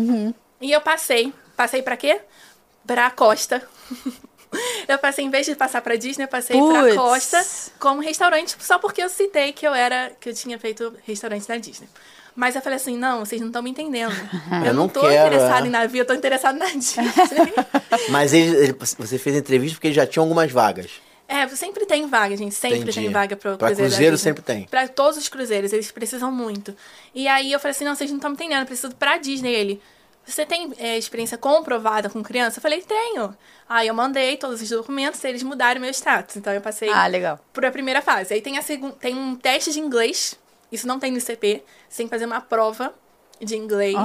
E eu passei. Passei pra quê? Pra Costa. [LAUGHS] eu passei, em vez de passar pra Disney, eu passei pra Puts. Costa como restaurante, só porque eu citei que eu era, que eu tinha feito restaurante na Disney. Mas eu falei assim, não, vocês não estão me entendendo. [LAUGHS] Eu, Eu não tô quero, interessada é. em navio, eu tô interessada na [LAUGHS] Disney. Mas ele, ele- você fez entrevista porque já tinha algumas vagas. É, sempre tem vaga, gente. Sempre Entendi. tem vaga pro Pra cruzeiro. sempre tem. Pra todos os cruzeiros, eles precisam muito. E aí eu falei assim, não, vocês não estão me entendendo, eu preciso pra Disney. Ele, você tem é, experiência comprovada com criança? Eu falei, tenho. Aí eu mandei todos os documentos, eles mudaram meu status. Então eu passei Ah, legal. por a primeira fase. Aí tem, a segun... tem um teste de inglês. Isso não tem no ICP. Você tem que fazer uma prova de inglês,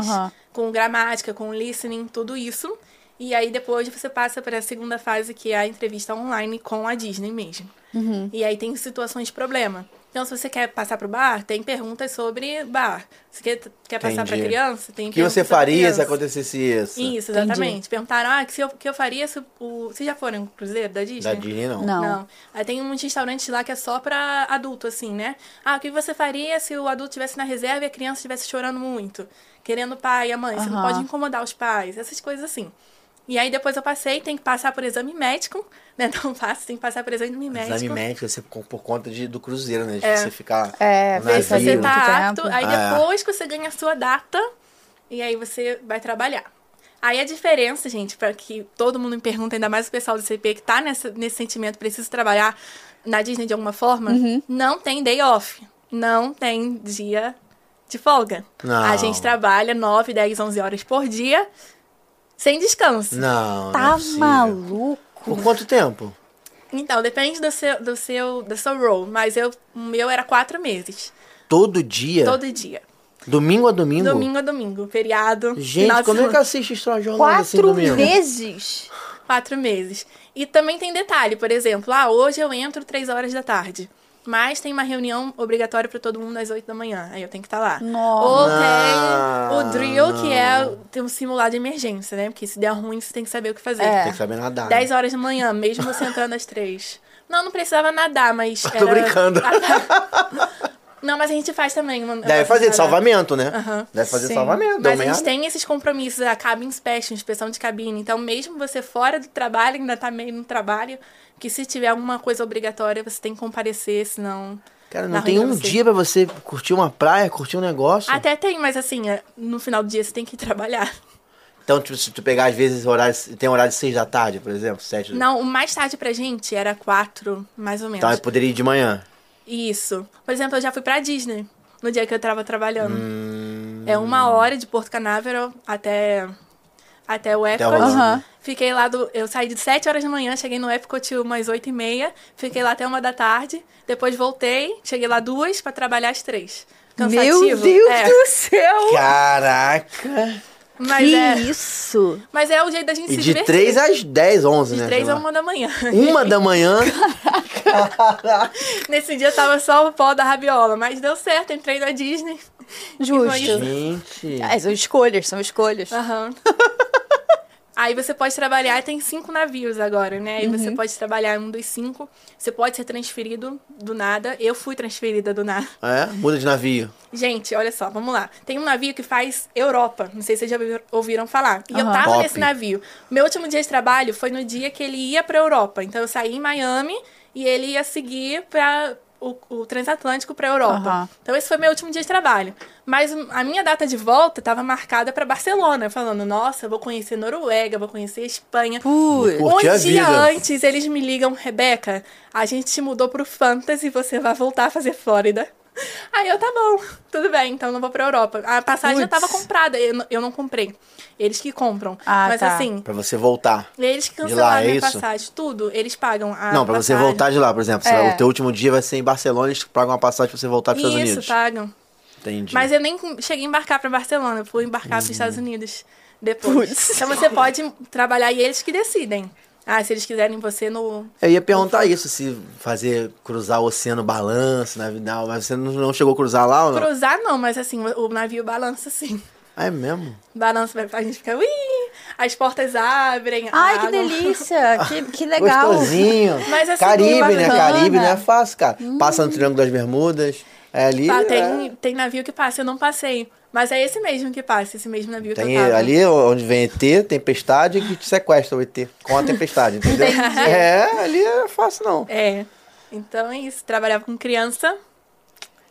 com gramática, com listening, tudo isso. E aí depois você passa para a segunda fase, que é a entrevista online com a Disney mesmo. Uhum. E aí tem situações de problema. Então, se você quer passar pro bar, tem perguntas sobre bar. Se quer, quer passar para Entendi. criança, tem O que você faria se acontecesse isso? Isso, exatamente. Perguntaram, ah, que se eu, que eu faria se o... Vocês já foram no cruzeiro da Disney? Da Disney, não. Não. Não. Aí tem uns restaurantes lá que é só pra adulto, assim, né? Ah, o que você faria se o adulto estivesse na reserva e a criança estivesse chorando muito? Querendo o pai e a mãe. Você não pode incomodar os pais. Essas coisas assim. E aí depois eu passei, tem que passar por exame médico, [LAUGHS] né? Não fácil, tem que passar por exame médico. Exame médico, você, por por conta de, do cruzeiro, né? De É. você ficar É, no ver se você tá apto. Aí Ah. depois que você ganha a sua data, e aí você vai trabalhar. Aí a diferença, gente, para que todo mundo me pergunta, ainda mais o pessoal do CP que tá nessa, nesse sentimento, precisa trabalhar na Disney de alguma forma, Uhum. não tem day off. Não tem dia de folga. Não. A gente trabalha 9, 10, 11 horas por dia, sem descanso. Não, não é Tá maluco? Por quanto tempo? Então, depende do seu, do seu, do seu role, mas eu, o meu era quatro meses. Todo dia? Todo dia. Domingo a domingo? Domingo a domingo, feriado. Gente, como é que assiste História Orlando assim Quatro domingo? meses? Quatro meses. E também tem detalhe, por exemplo, ah, hoje eu entro três horas da tarde. Mas tem uma reunião obrigatória para todo mundo às 8 da manhã. Aí eu tenho que estar lá. Nossa. Ou tem o drill, que é tem um simulado de emergência, né? Porque se der ruim, você tem que saber o que fazer. É. Tem que saber nadar. 10 né? horas da manhã, mesmo você entrando às 3. Não, não precisava nadar, mas. [LAUGHS] Tô era- brincando. Não, mas a gente faz também. uma- Deve fazer de salvamento, né? Aham. Deve fazer Sim. salvamento. Mas a gente tem esses compromissos, a cabin inspection, inspeção de cabine. Então, mesmo você fora do trabalho, ainda tá meio no trabalho, que se tiver alguma coisa obrigatória, você tem que comparecer, senão. Cara, não tem um você- dia pra você curtir uma praia, curtir um negócio. Até tem, mas assim, é, no final do dia você tem que ir [LAUGHS] trabalhar. Então, tipo, se tu pegar, às vezes, horários, tem horário de seis da tarde, por exemplo, sete da Não, o mais tarde pra gente era quatro, mais ou menos. Então, poderia ir de manhã. Isso. Por exemplo, eu já fui pra Disney no dia que eu tava trabalhando. Hum. É uma hora de Porto Canaveral até, até o Epcot. Aham. Fiquei lá, do, eu saí de 7 horas da manhã, cheguei no Epcot umas 8 e meia, fiquei lá até uma da tarde, depois voltei, cheguei lá duas pra trabalhar às três. Cansativo? Meu Deus é, do céu! Caraca! Mas que é, isso? mas é o jeito da gente E se de divertir. três às dez, onze, De né? três sei a lá. uma da manhã. Uma da manhã. [LAUGHS] Nesse dia tava só o pó da rabiola, mas deu certo, entrei na Disney. Justo. Gente. É, são escolhas, são escolhas. Aham. [LAUGHS] Aí você pode trabalhar, tem cinco navios agora, né? Aí Uhum. você pode trabalhar em um dos cinco. Você pode ser transferido do nada. Eu fui transferida do nada. É? Muda de navio. Gente, olha só, vamos lá. Tem um navio que faz Europa. Não sei se vocês já ouviram- falar. E eu Aham. tava Top. nesse navio. Meu último dia de trabalho foi no dia que ele ia pra Europa. Então eu saí em Miami e ele ia seguir para o, o transatlântico pra Europa. Aham. Então esse foi meu último dia de trabalho. Mas a minha data de volta estava marcada pra Barcelona, falando: "Nossa, vou conhecer Noruega, vou conhecer Espanha". Putz. Um a dia vida. antes, eles me ligam, Rebeca, a gente te mudou pro Fantasy, você vai voltar a fazer Flórida. [LAUGHS] Aí eu, tá bom, tudo bem, então eu não vou pra Europa. A passagem já Putz. tava comprada, eu, não- eu não comprei. Eles que compram. Ah, Mas tá. assim, Pra você voltar. eles que lá, cancelaram é minha isso? passagem, tudo, eles pagam a não, pra você passagem. voltar de lá, por exemplo. você É. O teu último dia vai ser em Barcelona, eles pagam uma passagem pra você voltar pros Estados Isso, Unidos. pagam. Entendi. Mas eu nem cheguei a embarcar pra Barcelona, eu fui embarcar Hum. pros Estados Unidos depois. Putz. Então você pode trabalhar e eles que decidem. Ah, se eles quiserem você no. Eu ia perguntar isso, se fazer cruzar o oceano balanço, na não, mas você não, chegou a cruzar lá ou não? Cruzar não, mas assim, o navio balança sim. Ah, é mesmo? Balança, a gente fica, ui, as portas abrem. Ai, que água- delícia. Que, [LAUGHS] que legal. Gostosinho. [LAUGHS] Mas assim, Caribe, né? Caribe não é fácil, cara. Passa no Triângulo das Bermudas. É ali. Ah, é- tem, tem navio que passa, eu não passei. Mas é esse mesmo que passa, esse mesmo navio Tem que eu tava. ali onde vem ET, tempestade, que te sequestra o ET com a tempestade, entendeu? [LAUGHS] é, ali é fácil não. É. Então é isso, trabalhava com criança.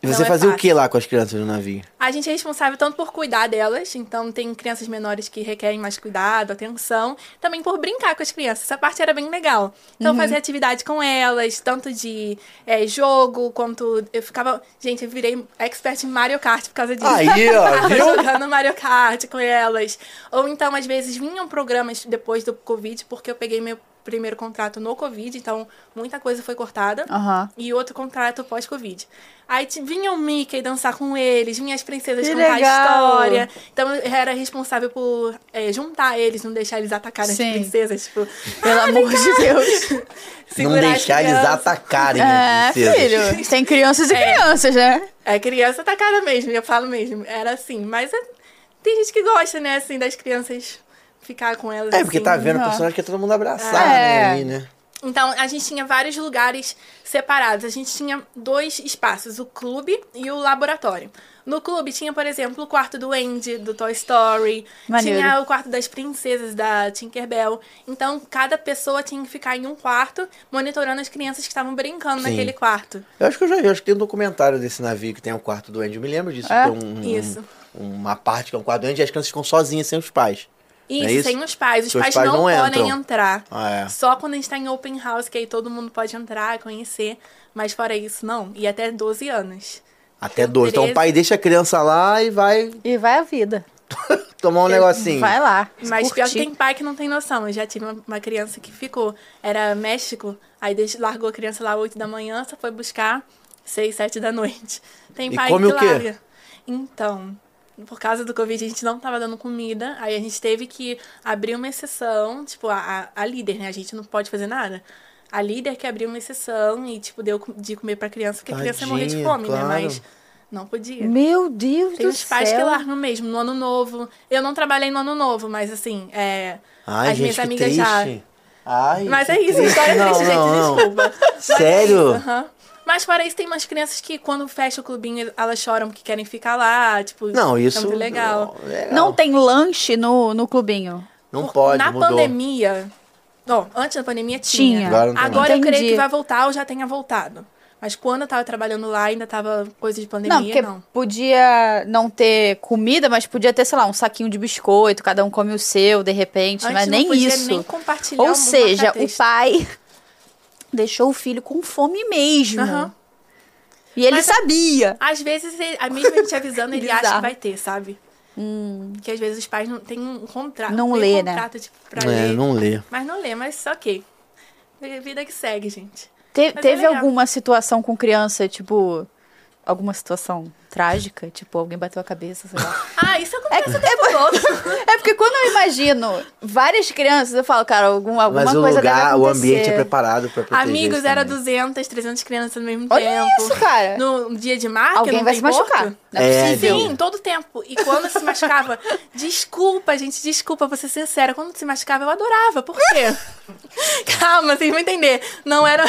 E Não você é fazia o que lá com as crianças no navio? A gente é responsável tanto por cuidar delas, então tem crianças menores que requerem mais cuidado, atenção, também por brincar com as crianças. Essa parte era bem legal. Então fazer atividade com elas, tanto de é, jogo quanto eu ficava, gente, eu virei expert em Mario Kart por causa disso. Aí, ó, [LAUGHS] viu? Jogando Mario Kart com elas. Ou então às vezes vinham programas depois do Covid, porque eu peguei meu primeiro contrato no Covid, então muita coisa foi cortada Aham. e outro contrato pós-Covid. Aí vinha o Mickey dançar com eles, vinha as princesas Que contar legal. a história. Então eu era responsável por é, juntar eles, não deixar eles atacarem Sim. as princesas. Tipo, Pelo amor de Deus. [LAUGHS] não deixar eles atacarem É, as princesas. filho. Tem crianças e crianças, né? É criança atacada mesmo, eu falo mesmo. Era assim, mas é- tem gente que gosta, né, assim, das crianças ficar com elas. É, porque assim. tá vendo o personagem que é todo mundo abraçado, É. né, ali, né? Então, a gente tinha vários lugares separados. A gente tinha dois espaços, o clube e o laboratório. No clube tinha, por exemplo, o quarto do Andy, do Toy Story. Maneiro. Tinha o quarto das princesas, da Tinkerbell. Então, cada pessoa tinha que ficar em um quarto, monitorando as crianças que estavam brincando Sim. naquele quarto. Eu acho que eu já vi, eu acho que tem um documentário desse navio que tem o quarto do Andy. Eu me lembro disso. É? Tem um, um- Isso. uma parte que é um quarto do Andy e as crianças ficam sozinhas sem os pais. Isso, é isso? sem os pais. Os pais, pais não, não podem entram. entrar. Ah, é. Só quando a gente tá em open house, que aí todo mundo pode entrar, conhecer. Mas fora isso, não. E até 12 anos. Até Tem dois. Então o 13. pai deixa a criança lá e vai E vai a vida. [LAUGHS] tomar um negocinho. Vai lá. Mas pior que curtir. tem pai que não tem noção. Eu já tive uma, criança que ficou. Era México, aí deixa, largou a criança lá 8 da manhã, só foi buscar 6, 7 da noite. Tem E pai come que o quê? larga. Então, por causa do Covid, a gente não tava dando comida. Aí a gente teve que abrir uma exceção, tipo, a, a, líder, né? A gente não pode fazer nada. A líder que abriu uma exceção e, tipo, deu de comer pra criança, porque a criança ia morrer de Tadinha, fome, claro. né? Mas não podia. Meu Deus Tem do os pais céu. que largam mesmo, no ano novo. Eu não trabalhei no ano novo, mas assim, é. Ai, as gente, minhas amigas triste. já. Ai, Mas é isso, triste. história não, triste, não, gente, não. desculpa. É Sério? aham. Mas fora isso, tem umas crianças que quando fecha o clubinho, elas choram que querem ficar lá, tipo, Não, isso. é muito legal. Não, legal. Não tem lanche no, no clubinho. Não Por- pode, Na mudou. pandemia. Não, antes da pandemia Tinha. tinha. Agora Agora eu creio que vai voltar ou já tenha voltado. Mas quando eu tava trabalhando lá, ainda tava coisa de pandemia, Não, porque não. podia não ter comida, mas podia ter, sei lá, um saquinho de biscoito, cada um come o seu, de repente, Antes mas não nem podia isso. nem compartilhar Ou seja, o pai deixou o filho com fome mesmo. Aham. E ele Mas- sabia. Às vezes, a mesmo ele te avisando, ele acha que vai ter, sabe? Que às vezes os pais não têm um contrato. Não lê, né? contrato, tipo, pra É, ler. não lê. Mas não lê, mas ok. É vida que segue, gente. Te- é teve legal. alguma situação com criança, tipo, alguma situação trágica? Tipo, alguém bateu a cabeça, sei lá. [LAUGHS] Ah, isso acontece o tempo todo. É porque quando eu imagino várias crianças, eu falo, cara, algum, alguma Mas o coisa lugar, acontecer. o ambiente é preparado pra proteger Amigos, isso era também. 200, 300 crianças ao mesmo Olha tempo. isso, cara. No dia de marca, Alguém não vai se machucar. porto? Não é, É. Sim, todo tempo. E quando se machucava, [LAUGHS] desculpa, gente, desculpa, vou ser sincera. Quando se machucava, eu adorava. Por quê? [LAUGHS] Calma, vocês vão entender. Não era.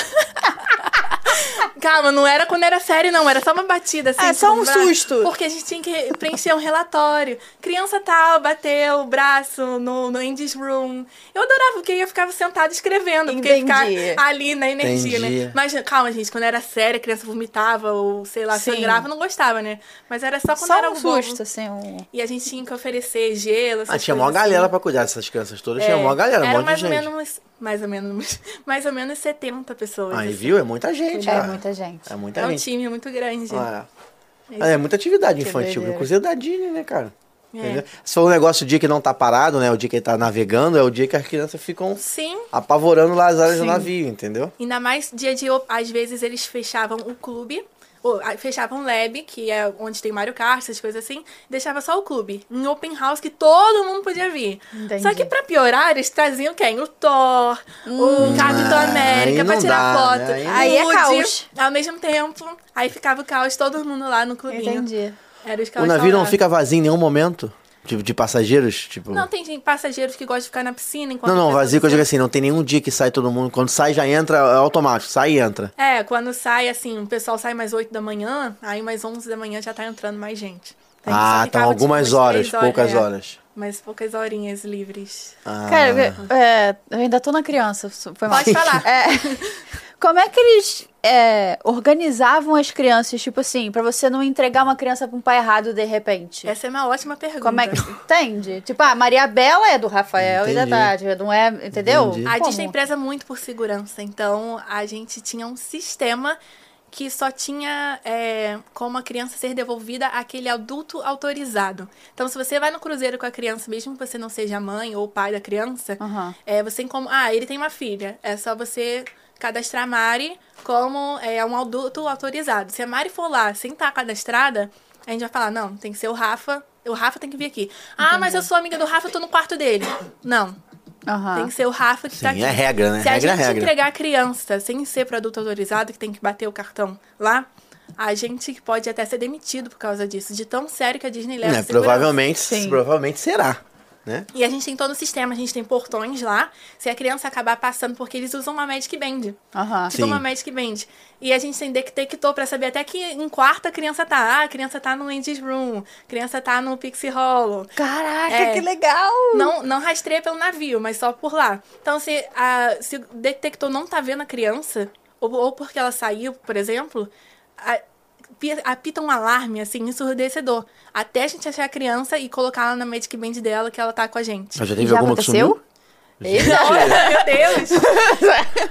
[LAUGHS] Calma, não era quando era sério, não. Era só uma batida, assim. É, só um susto. Porque a gente tinha que preencher um relatório. Criança tal bateu o braço no, no Indies Room. Eu adorava, porque eu ficava sentada escrevendo. Porque Entendi. ficar ali na energia, Entendi. né? Mas calma, gente, quando era sério, a criança vomitava ou, sei lá, Sim. sangrava, eu não gostava, né? Mas era só quando Só era um algo bobo. susto, assim. Um... E a gente tinha que oferecer gelo, essas Ah, tinha coisas maior galera assim. pra cuidar dessas crianças todas. É, Tinha maior galera, um era monte mais de ou gente. menos, mais ou menos, [LAUGHS] mais ou menos 70 pessoas. Aí, assim. viu? É muita gente, É cara. muita gente. É muita É um gente. time muito grande. Ah, é. É muita atividade Que infantil, doideira. inclusive da Disney, né, cara? É. Entendeu? For um negócio o dia que não tá parado, né? O dia que ele tá navegando, é o dia que as crianças ficam Sim, apavorando lá as áreas do navio, entendeu? ainda mais dia de. op- Às vezes eles fechavam o clube. Ou, fechavam o lab, que é onde tem Mario Kart, essas coisas assim, deixava só o clube. Em open house que todo mundo podia vir. Entendi. Só que pra piorar, eles traziam quem? O Thor, o Capitão América pra tirar dá, foto. né? Aí o Aí é caos. Ao mesmo tempo, aí ficava o caos, todo mundo lá no clubinho. Entendi. Era os O navio não fica vazio em nenhum momento? Tipo, de passageiros? Tipo. Não, tem gente, passageiros que gostam de ficar na piscina enquanto Não, não, pessoal vazio que eu digo tá- assim, não tem nenhum dia que sai todo mundo. Quando sai já entra, é automático, sai e entra. É, quando sai, assim, o pessoal sai mais 8 da manhã, aí mais 11 da manhã já tá entrando mais gente. Então, a gente só ah, então tipo, algumas umas horas, três poucas é, horas. Mas poucas horinhas livres. Ah. Cara, eu- é, eu ainda tô na criança. Foi mal. Pode falar. [LAUGHS] É, [LAUGHS] como é que eles é, organizavam as crianças, tipo assim, pra você não entregar uma criança pra um pai errado de repente? Essa é uma ótima pergunta. Como é que. Entende? Tipo, a Maria Bela é do Rafael e da Entendi. Tati, não é. Entendeu? Entendi. A? Disney preza muito por segurança, então a gente tinha um sistema que só tinha é, como a criança ser devolvida aquele adulto autorizado. Então, se você vai no cruzeiro com a criança, mesmo que você não seja a mãe ou o pai da criança, Aham. é, você tem como. Ah, ele tem uma filha. É só você cadastrar a Mari como é, um adulto autorizado. Se a Mari for lá sem estar cadastrada, a gente vai falar: não, tem que ser o Rafa. O Rafa tem que vir aqui. Ah, mas eu sou amiga do Rafa, eu tô no quarto dele. Não, Aham. tem que ser o Rafa que tá Sim, aqui. é regra, né? Se a Regra é gente regra. entregar a criança sem ser produto autorizado, que tem que bater o cartão lá, a gente pode até ser demitido por causa disso. De tão sério que a Disney leva É, a provavelmente, Sim. provavelmente será, né? E a gente tem todo o sistema, a gente tem portões lá. Se a criança acabar passando, porque eles usam uma Magic Band. Aham. Tipo Sim. uma Magic Band. E a gente tem detector pra saber até que em quarto a criança tá. Ah, a criança tá no Andy's Room, a criança tá no Pixie Hollow. Caraca, É. que legal! Não, não rastreia pelo navio, mas só por lá. Então, se, a, se o detector não tá vendo a criança, ou, ou porque ela saiu, por exemplo, a- apita um alarme, assim, ensurdecedor. Até a gente achar a criança e colocar ela na Magic Band dela, que ela tá com a gente. Mas já teve Já alguma que aconteceu? sumiu? Olha, meu Deus!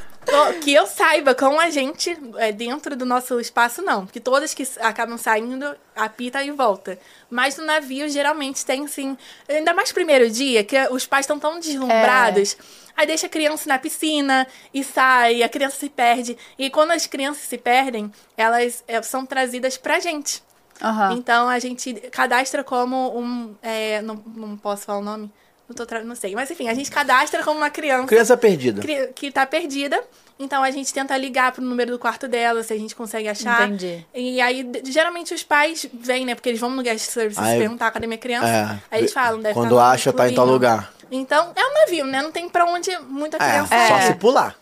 [LAUGHS] Que eu saiba, com a gente é, dentro do nosso espaço, não. Porque todas que acabam saindo, apita e volta. Mas no navio, geralmente, tem sim. Ainda mais primeiro dia, que os pais estão tão deslumbrados. Aí deixa a criança na piscina e sai, a criança se perde. E quando as crianças se perdem, elas é, são trazidas pra gente. Aham. Então a gente cadastra como um. é, não, não posso falar o nome? Não, tô não sei. Mas enfim, a gente cadastra como uma criança Criança perdida. cri- que tá perdida. Então a gente tenta ligar pro número do quarto dela, se a gente consegue achar. Entendi. E aí, geralmente os pais vêm, né? Porque eles vão no guest services Aí- perguntar cadê minha criança. É, aí eles falam, deve quando tá acha, tá em tal lugar. Então, é um navio, né? Não tem pra onde muita É, criança só ir. se pular.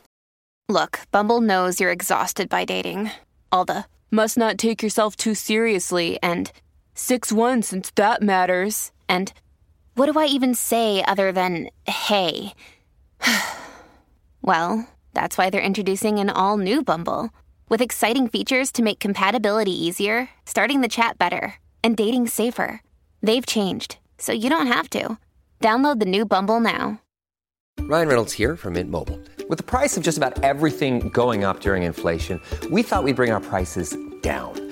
Look, Bumble knows you're exhausted by dating. All the must not take yourself too seriously and 6 1 since that matters. And what do I even say other than hey? [SIGHS] well, that's why they're introducing an all new Bumble with exciting features to make compatibility easier, starting the chat better, and dating safer. They've changed, so you don't have to. Download the new Bumble now. Ryan Reynolds here from Mint Mobile. With the price of just about everything going up during inflation, we thought we'd bring our prices down.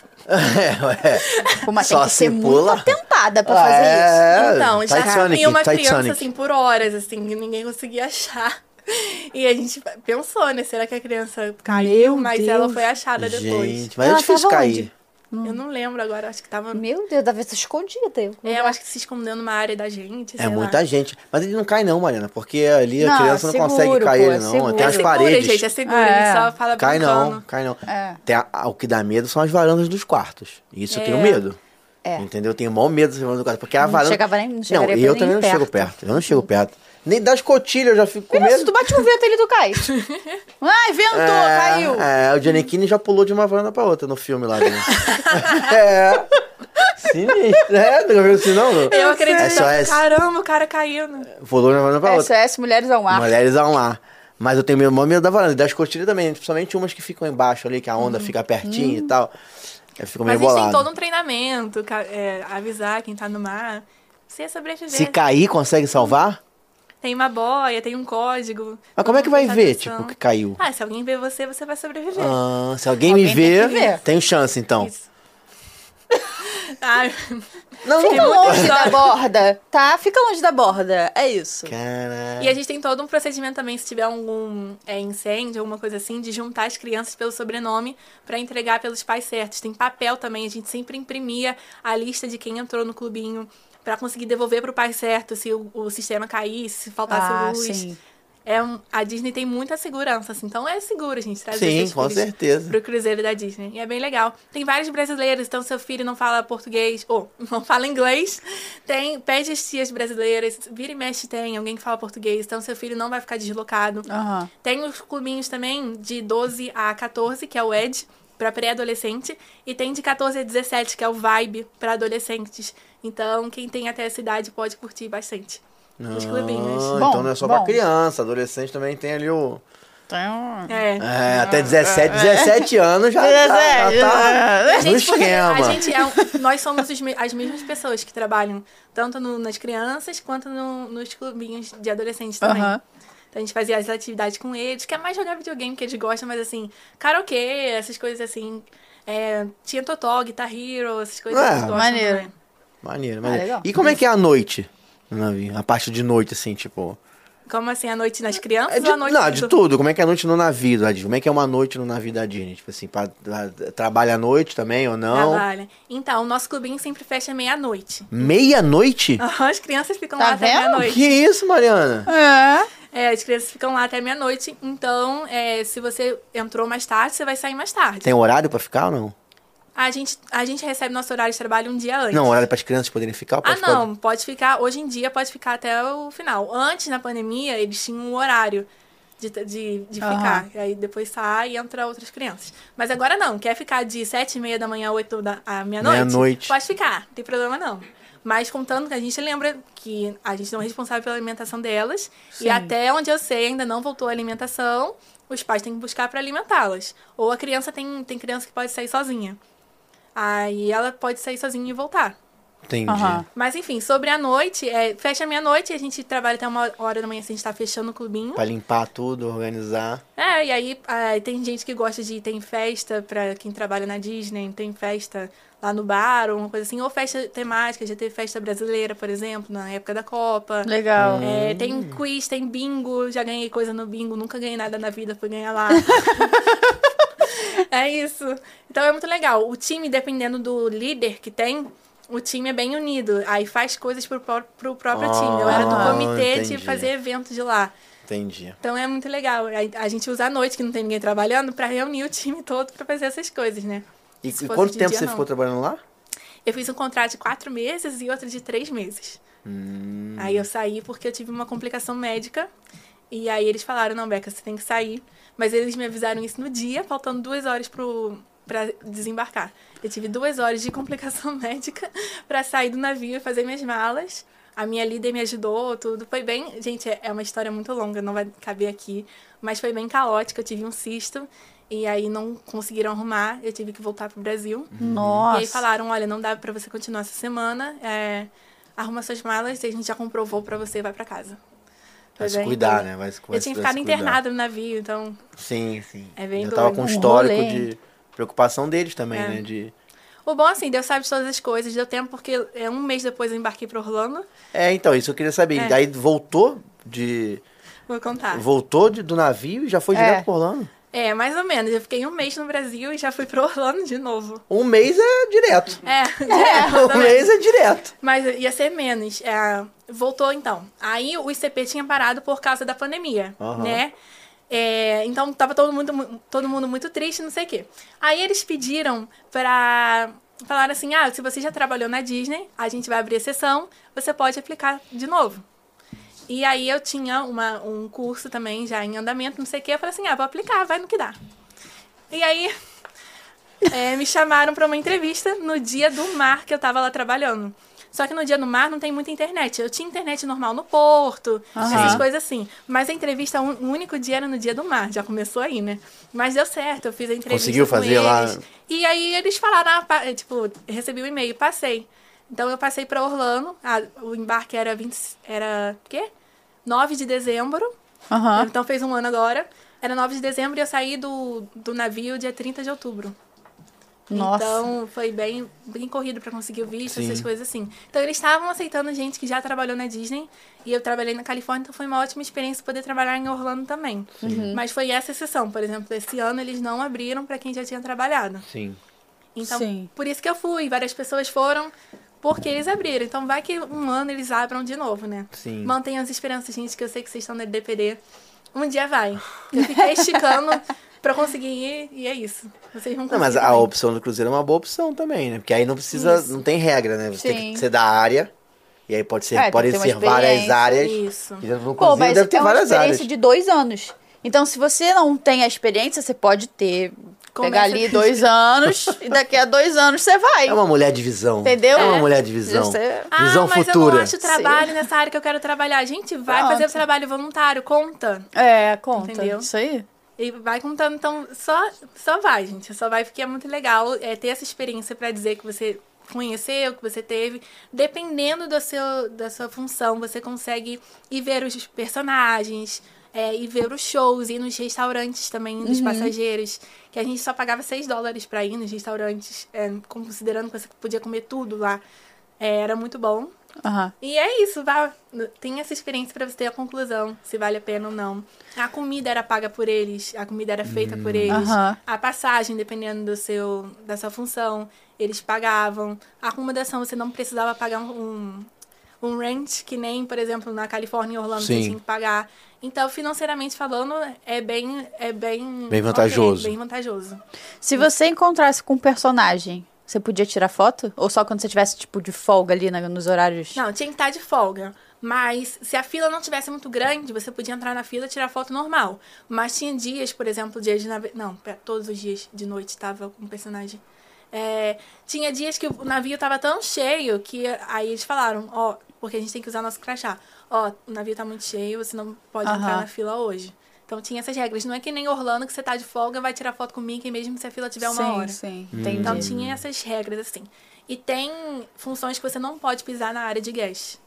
Pô, mas Só tem que ser se pula. muito atentada pra fazer isso. É, Então, já Titanic, tinha uma Titanic. criança assim por horas, assim, que ninguém conseguia achar. E a gente pensou, né? Será que a criança caiu? Meu Mas Deus. ela foi achada depois. Gente, mas Ela é difícil tava cair. Eu não lembro agora, acho que tava. Meu Deus, deve ser escondida. É, eu acho que se escondeu numa área da gente. É muita lá. gente. Mas ele não cai não, Mariana, porque ali a Não, criança não seguro, consegue pô, cair, é não. seguro. Tem É as segura, paredes. gente, é seguro. É. A só fala Cai brincando. não, cai não. É. Tem a- a- o que dá medo são as varandas dos quartos. Isso eu tenho É. medo. É. Entendeu? Eu tenho o maior medo das varandas do quarto. Porque a Não varanda. chegava nem- não não eu nem também não perto. chego perto. Eu não chego perto. Nem das cotilhas eu já fico com Mas se medo. tu bate um vento ali, tu cai. [LAUGHS] Ai, ventou, caiu. É, o Giannichini já pulou de uma varanda pra outra no filme lá dele. [LAUGHS] é. Sinistro. É, nunca viu assim não? Eu acredito. SOS. Caramba, o cara caiu. Né? Pulou de uma varanda pra outra. SOS Mulheres ao Mar. Mulheres ao lá. Mas eu tenho medo, maior medo da varanda. E das cotilhas também, principalmente umas que ficam embaixo ali, que a onda fica pertinho e tal. Eu fico meio. Mas a gente tem bolado. todo um treinamento, é, avisar quem tá no mar. Sobreviver. Se cair, consegue salvar? Tem uma boia, tem um código. Mas como é que vai ver, atenção. tipo, que caiu? Ah, se alguém ver você, você vai sobreviver. Ah, se alguém, Alguém me tem ver, que ver. tenho chance, então. Isso. Ai, [LAUGHS] Não, Tem Fica longe da borda, tá? Fica longe da borda. É isso. Cara. E a gente tem todo um procedimento também, se tiver algum é, incêndio, alguma coisa assim, de juntar as crianças pelo sobrenome pra entregar pelos pais certos. Tem papel também, a gente sempre imprimia a lista de quem entrou no clubinho pra conseguir devolver pro pai certo se o, o sistema caísse, se faltasse Ah, luz. sim. É um, a Disney tem muita segurança, assim, então é seguro a gente trazer Sim, com filhos certeza. pro cruzeiro da Disney. E é bem legal. Tem vários brasileiros, então seu filho não fala português, ou [LAUGHS] não fala inglês, tem, pede as tias brasileiras, vira e mexe tem alguém que fala português, então seu filho não vai ficar deslocado. Aham. Tem os clubinhos também de 12 a 14, que é o ED, para pré-adolescente, e tem de 14 a 17, que é o Vibe, para adolescentes. Então, quem tem até essa idade pode curtir bastante os clubinhos. Ah, Bom, então não é só bom. pra criança, adolescente também tem ali o. Então, É. É, até 17, 17 anos já, tá- já tá A no gente, porque esquema. a gente é um- nós somos as mesmas pessoas que trabalham tanto no- nas crianças quanto no- nos clubinhos de adolescentes também. Aham. Então a gente fazia as atividades com eles, que é mais jogar videogame que eles gostam, mas assim, karaokê, essas coisas assim. É, tinha Totó, Guitar Hero, essas coisas É, que eles gostam maneiro. também. Maneiro, maneiro. legal. e como é que é a noite no navio? A parte de noite, assim, tipo. Como assim, a noite nas crianças É de, ou a noite não, de tudo. Como é que é a noite no navio da Disney? Como é que é uma noite no navio da Disney? Tipo assim, pra, pra- trabalha à noite também ou não? Trabalha. Então, o nosso clubinho sempre fecha meia-noite. Meia-noite? As crianças ficam Tá lá até vendo? meia-noite. Que isso, Mariana? É. É, as crianças ficam lá até meia-noite. Então, é, se você entrou mais tarde, você vai sair mais tarde. Tem horário pra ficar ou não? A gente, a gente recebe nosso horário de trabalho um dia antes. Não, horário para as crianças poderem ficar? ou Ah, pode ficar- não, pode ficar. Hoje em dia pode ficar até o final. Antes, na pandemia, eles tinham um horário de, de, de Aham. ficar. E aí depois sai e entra outras crianças. Mas agora não. Quer ficar de sete e meia da manhã oito da à meia-noite? Meia-noite. Pode ficar, não tem problema não. Mas contando que a gente lembra que a gente não é responsável pela alimentação delas. Sim. E até onde eu sei, ainda não voltou a alimentação. Os pais têm que buscar para alimentá-las. Ou a criança tem, tem criança que pode sair sozinha. Aí ela pode sair sozinha e voltar. Entendi. Aham. Mas enfim, sobre a noite, é, fecha meia-noite e a gente trabalha até uma hora da manhã se a gente tá fechando o clubinho. Pra limpar tudo, organizar. É, e aí ah, tem gente que gosta de. Tem festa pra quem trabalha na Disney, tem festa lá no bar ou uma coisa assim, ou festa temática, já teve festa brasileira, por exemplo, na época da Copa. Legal. É, tem quiz, tem bingo, já ganhei coisa no bingo, nunca ganhei nada na vida, fui ganhar lá. [LAUGHS] é isso. Então é muito legal. O time, dependendo do líder que tem, o time é bem unido. Aí faz coisas pro, pró- pro próprio Ah, time. Eu era do comitê entendi. de fazer evento de lá. Entendi. Então é muito legal. A, a gente usa a noite, que não tem ninguém trabalhando, pra reunir o time [LAUGHS] todo pra fazer essas coisas, né? E, e quanto tempo dia, você não. ficou trabalhando lá? Eu fiz um contrato de quatro meses e outro de três meses. Hum. Aí eu saí porque eu tive uma complicação médica. E aí eles falaram, não, Beca, você tem que sair. Mas eles me avisaram isso no dia, faltando duas horas pro, pra desembarcar. Eu tive duas horas de complicação [LAUGHS] médica pra sair do navio e fazer minhas malas. A minha líder me ajudou, tudo. Foi bem. Gente, é é uma história muito longa, não vai caber aqui. Mas foi bem caótica. Eu tive um cisto. E aí não conseguiram arrumar. Eu tive que voltar pro Brasil. Nossa. E aí falaram: olha, não dá pra você continuar essa semana. É, arruma suas malas e a gente já voo pra você vai pra casa. Vai se cuidar, doido. né? Vai se- Eu vai tinha se- vai ficado internada no navio, então. Sim, sim. É bem Já tava com um histórico rolê. de preocupação deles também, É. né? De... O bom, assim, Deus sabe de todas as coisas. Deu tempo porque é, um mês depois eu embarquei pra Orlando. É, então, isso eu queria saber. É. Daí voltou de. Vou contar. Voltou de- do navio e já foi É. direto pro Orlando? É, mais ou menos. Eu fiquei um mês no Brasil e já fui pra [LAUGHS] Orlando de novo. Um mês é direto. É, direto, [LAUGHS] ou [LAUGHS] Um mês é direto. Mas ia ser menos. É, voltou então. Aí o ICP tinha parado por causa da pandemia, Aham. né? É, então tava todo mundo, mu- todo mundo muito triste, não sei o quê. Aí eles pediram pra. Falaram assim: ah, se você já trabalhou na Disney, a gente vai abrir a sessão, você pode aplicar de novo. E aí eu tinha uma, um curso também já em andamento, não sei o quê. Eu falei assim: ah, vou aplicar, vai no que dá. E aí [LAUGHS] é, me chamaram para uma entrevista no dia do mar que eu tava lá trabalhando. Só que no dia do mar não tem muita internet. Eu tinha internet normal no porto, essas coisas assim. Mas a entrevista, um- o único dia era no dia do mar. Já começou aí, né? Mas deu certo, eu fiz a entrevista Conseguiu fazer lá? eles. E aí eles falaram, ah, pa- tipo, recebi o e-mail, passei. Então eu passei para Orlando. Ah, o embarque era 20, era o quê? 9 de dezembro. Aham. Então fez um ano agora. Era 9 de dezembro e eu saí do, do navio dia 30 de outubro. Nossa. Então foi bem, bem corrido pra conseguir o visto, Sim. essas coisas assim. Então eles estavam aceitando gente que já trabalhou na Disney e eu trabalhei na Califórnia, então foi uma ótima experiência poder trabalhar em Orlando também. Mas foi essa exceção, por exemplo, esse ano eles não abriram pra quem já tinha trabalhado. Sim. Então, Sim. por isso que eu fui, várias pessoas foram porque eles abriram. Então vai que um ano eles abram de novo, né? Sim. Mantenham as esperanças, gente, que eu sei que vocês estão no DPD. Um dia vai. Eu fiquei esticando [LAUGHS] pra conseguir ir e é isso. Vocês vão Não, conseguir. mas a também. opção do Cruzeiro é uma boa opção também, né? Porque aí não precisa, Isso. não tem regra, né? Você tem Sim. que ser da área. E aí pode ser, É, tem ter ser várias áreas. Isso. E no Pô, Cruzeiro mas deve ter é uma várias experiência áreas. de dois anos. Então, se você não tem a experiência, você pode ter. Começa pegar ali dois anos e daqui a dois anos você vai. É uma mulher de visão. Entendeu? É uma É. mulher de visão. Você- Ah, Visão mas eu futura. não acho trabalho nessa área que eu quero trabalhar. Gente, vai Pronto. fazer o trabalho voluntário, conta. É, conta. Entendeu? Isso aí. E vai contando, então só, só vai, gente. Só vai porque é muito legal é, ter essa experiência pra dizer que você conheceu, que você teve. Dependendo do seu, da sua função, você consegue ir ver os personagens, é, ir ver os shows, ir nos restaurantes também dos passageiros. Que a gente só pagava 6 dólares pra ir nos restaurantes, é, considerando que você podia comer tudo lá. É, era muito bom. Aham. E é isso, vá. Tem essa experiência pra você ter a conclusão, se vale a pena ou não. A comida era paga por eles, a comida era feita por eles. Aham. A passagem, dependendo do seu, da sua função, eles pagavam. A acomodação, você não precisava pagar um, um rent, que nem, por exemplo, na Califórnia e Orlando você Sim. tinha que pagar. Então, financeiramente falando, é bem... É bem, Bem vantajoso. ok, bem vantajoso. Se você encontrasse com um personagem, você podia tirar foto? Ou só quando você tivesse, tipo, de folga ali na- nos horários? Não, tinha que estar de folga. Mas se a fila não tivesse muito grande, você podia entrar na fila e tirar foto normal. Mas tinha dias, por exemplo, dias de navio. Não, todos os dias de noite estava com o personagem. É, tinha dias que o navio estava tão cheio que aí eles falaram, ó, porque a gente tem que usar nosso crachá. Ó, o navio tá muito cheio, você não pode entrar Aham. na fila hoje. Então tinha essas regras. Não é que nem Orlando que você tá de folga vai tirar foto com o Mickey mesmo se a fila tiver uma sim, hora. sim. Hum. Entendi. Então tinha essas regras assim. E tem funções que você não pode pisar na área de guest.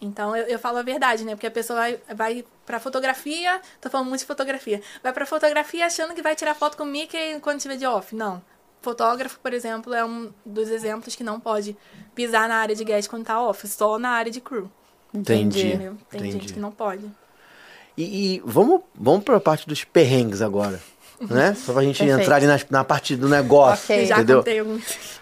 Então eu, eu falo a verdade, né? Porque a pessoa vai, vai pra fotografia, tô falando muito de fotografia. Vai pra fotografia achando que vai tirar foto com o Mickey quando tiver de off. Não. Fotógrafo, por exemplo, é um dos exemplos que não pode pisar na área de guest quando tá off, só na área de crew. Entendi. Entendeu? Tem Entendi. gente que não pode. E, e vamos, vamos pra parte dos perrengues agora. Né? Só pra gente Perfeito. entrar ali na, na parte do negócio. Ok. Já Entendeu? contei alguns.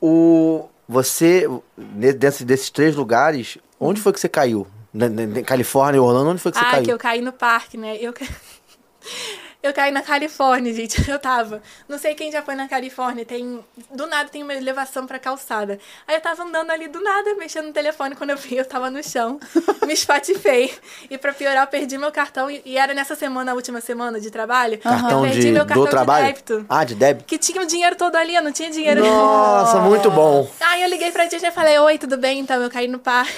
O, você, desse- desses três lugares, onde foi que você caiu? Na, na- na Califórnia e Orlando, onde foi que você Ah, caiu? que eu caí no parque, né? Eu, ca- [LAUGHS] Eu caí na Califórnia, [LAUGHS] gente. Eu tava. Não sei quem já foi na Califórnia. Tem. Do nada tem uma elevação pra calçada. Aí eu tava andando ali do nada, mexendo no telefone. Quando eu vi, eu tava no chão. [LAUGHS] me espatifei. E pra piorar, eu perdi meu cartão. E e era nessa semana, a última semana de trabalho. Cartão eu perdi de, meu cartão do trabalho? de débito. Ah, de débito? Que tinha o dinheiro todo ali, eu não tinha dinheiro. Nossa, muito bom. Aí eu liguei pra Disney e falei, oi, tudo bem? Então eu caí no parque.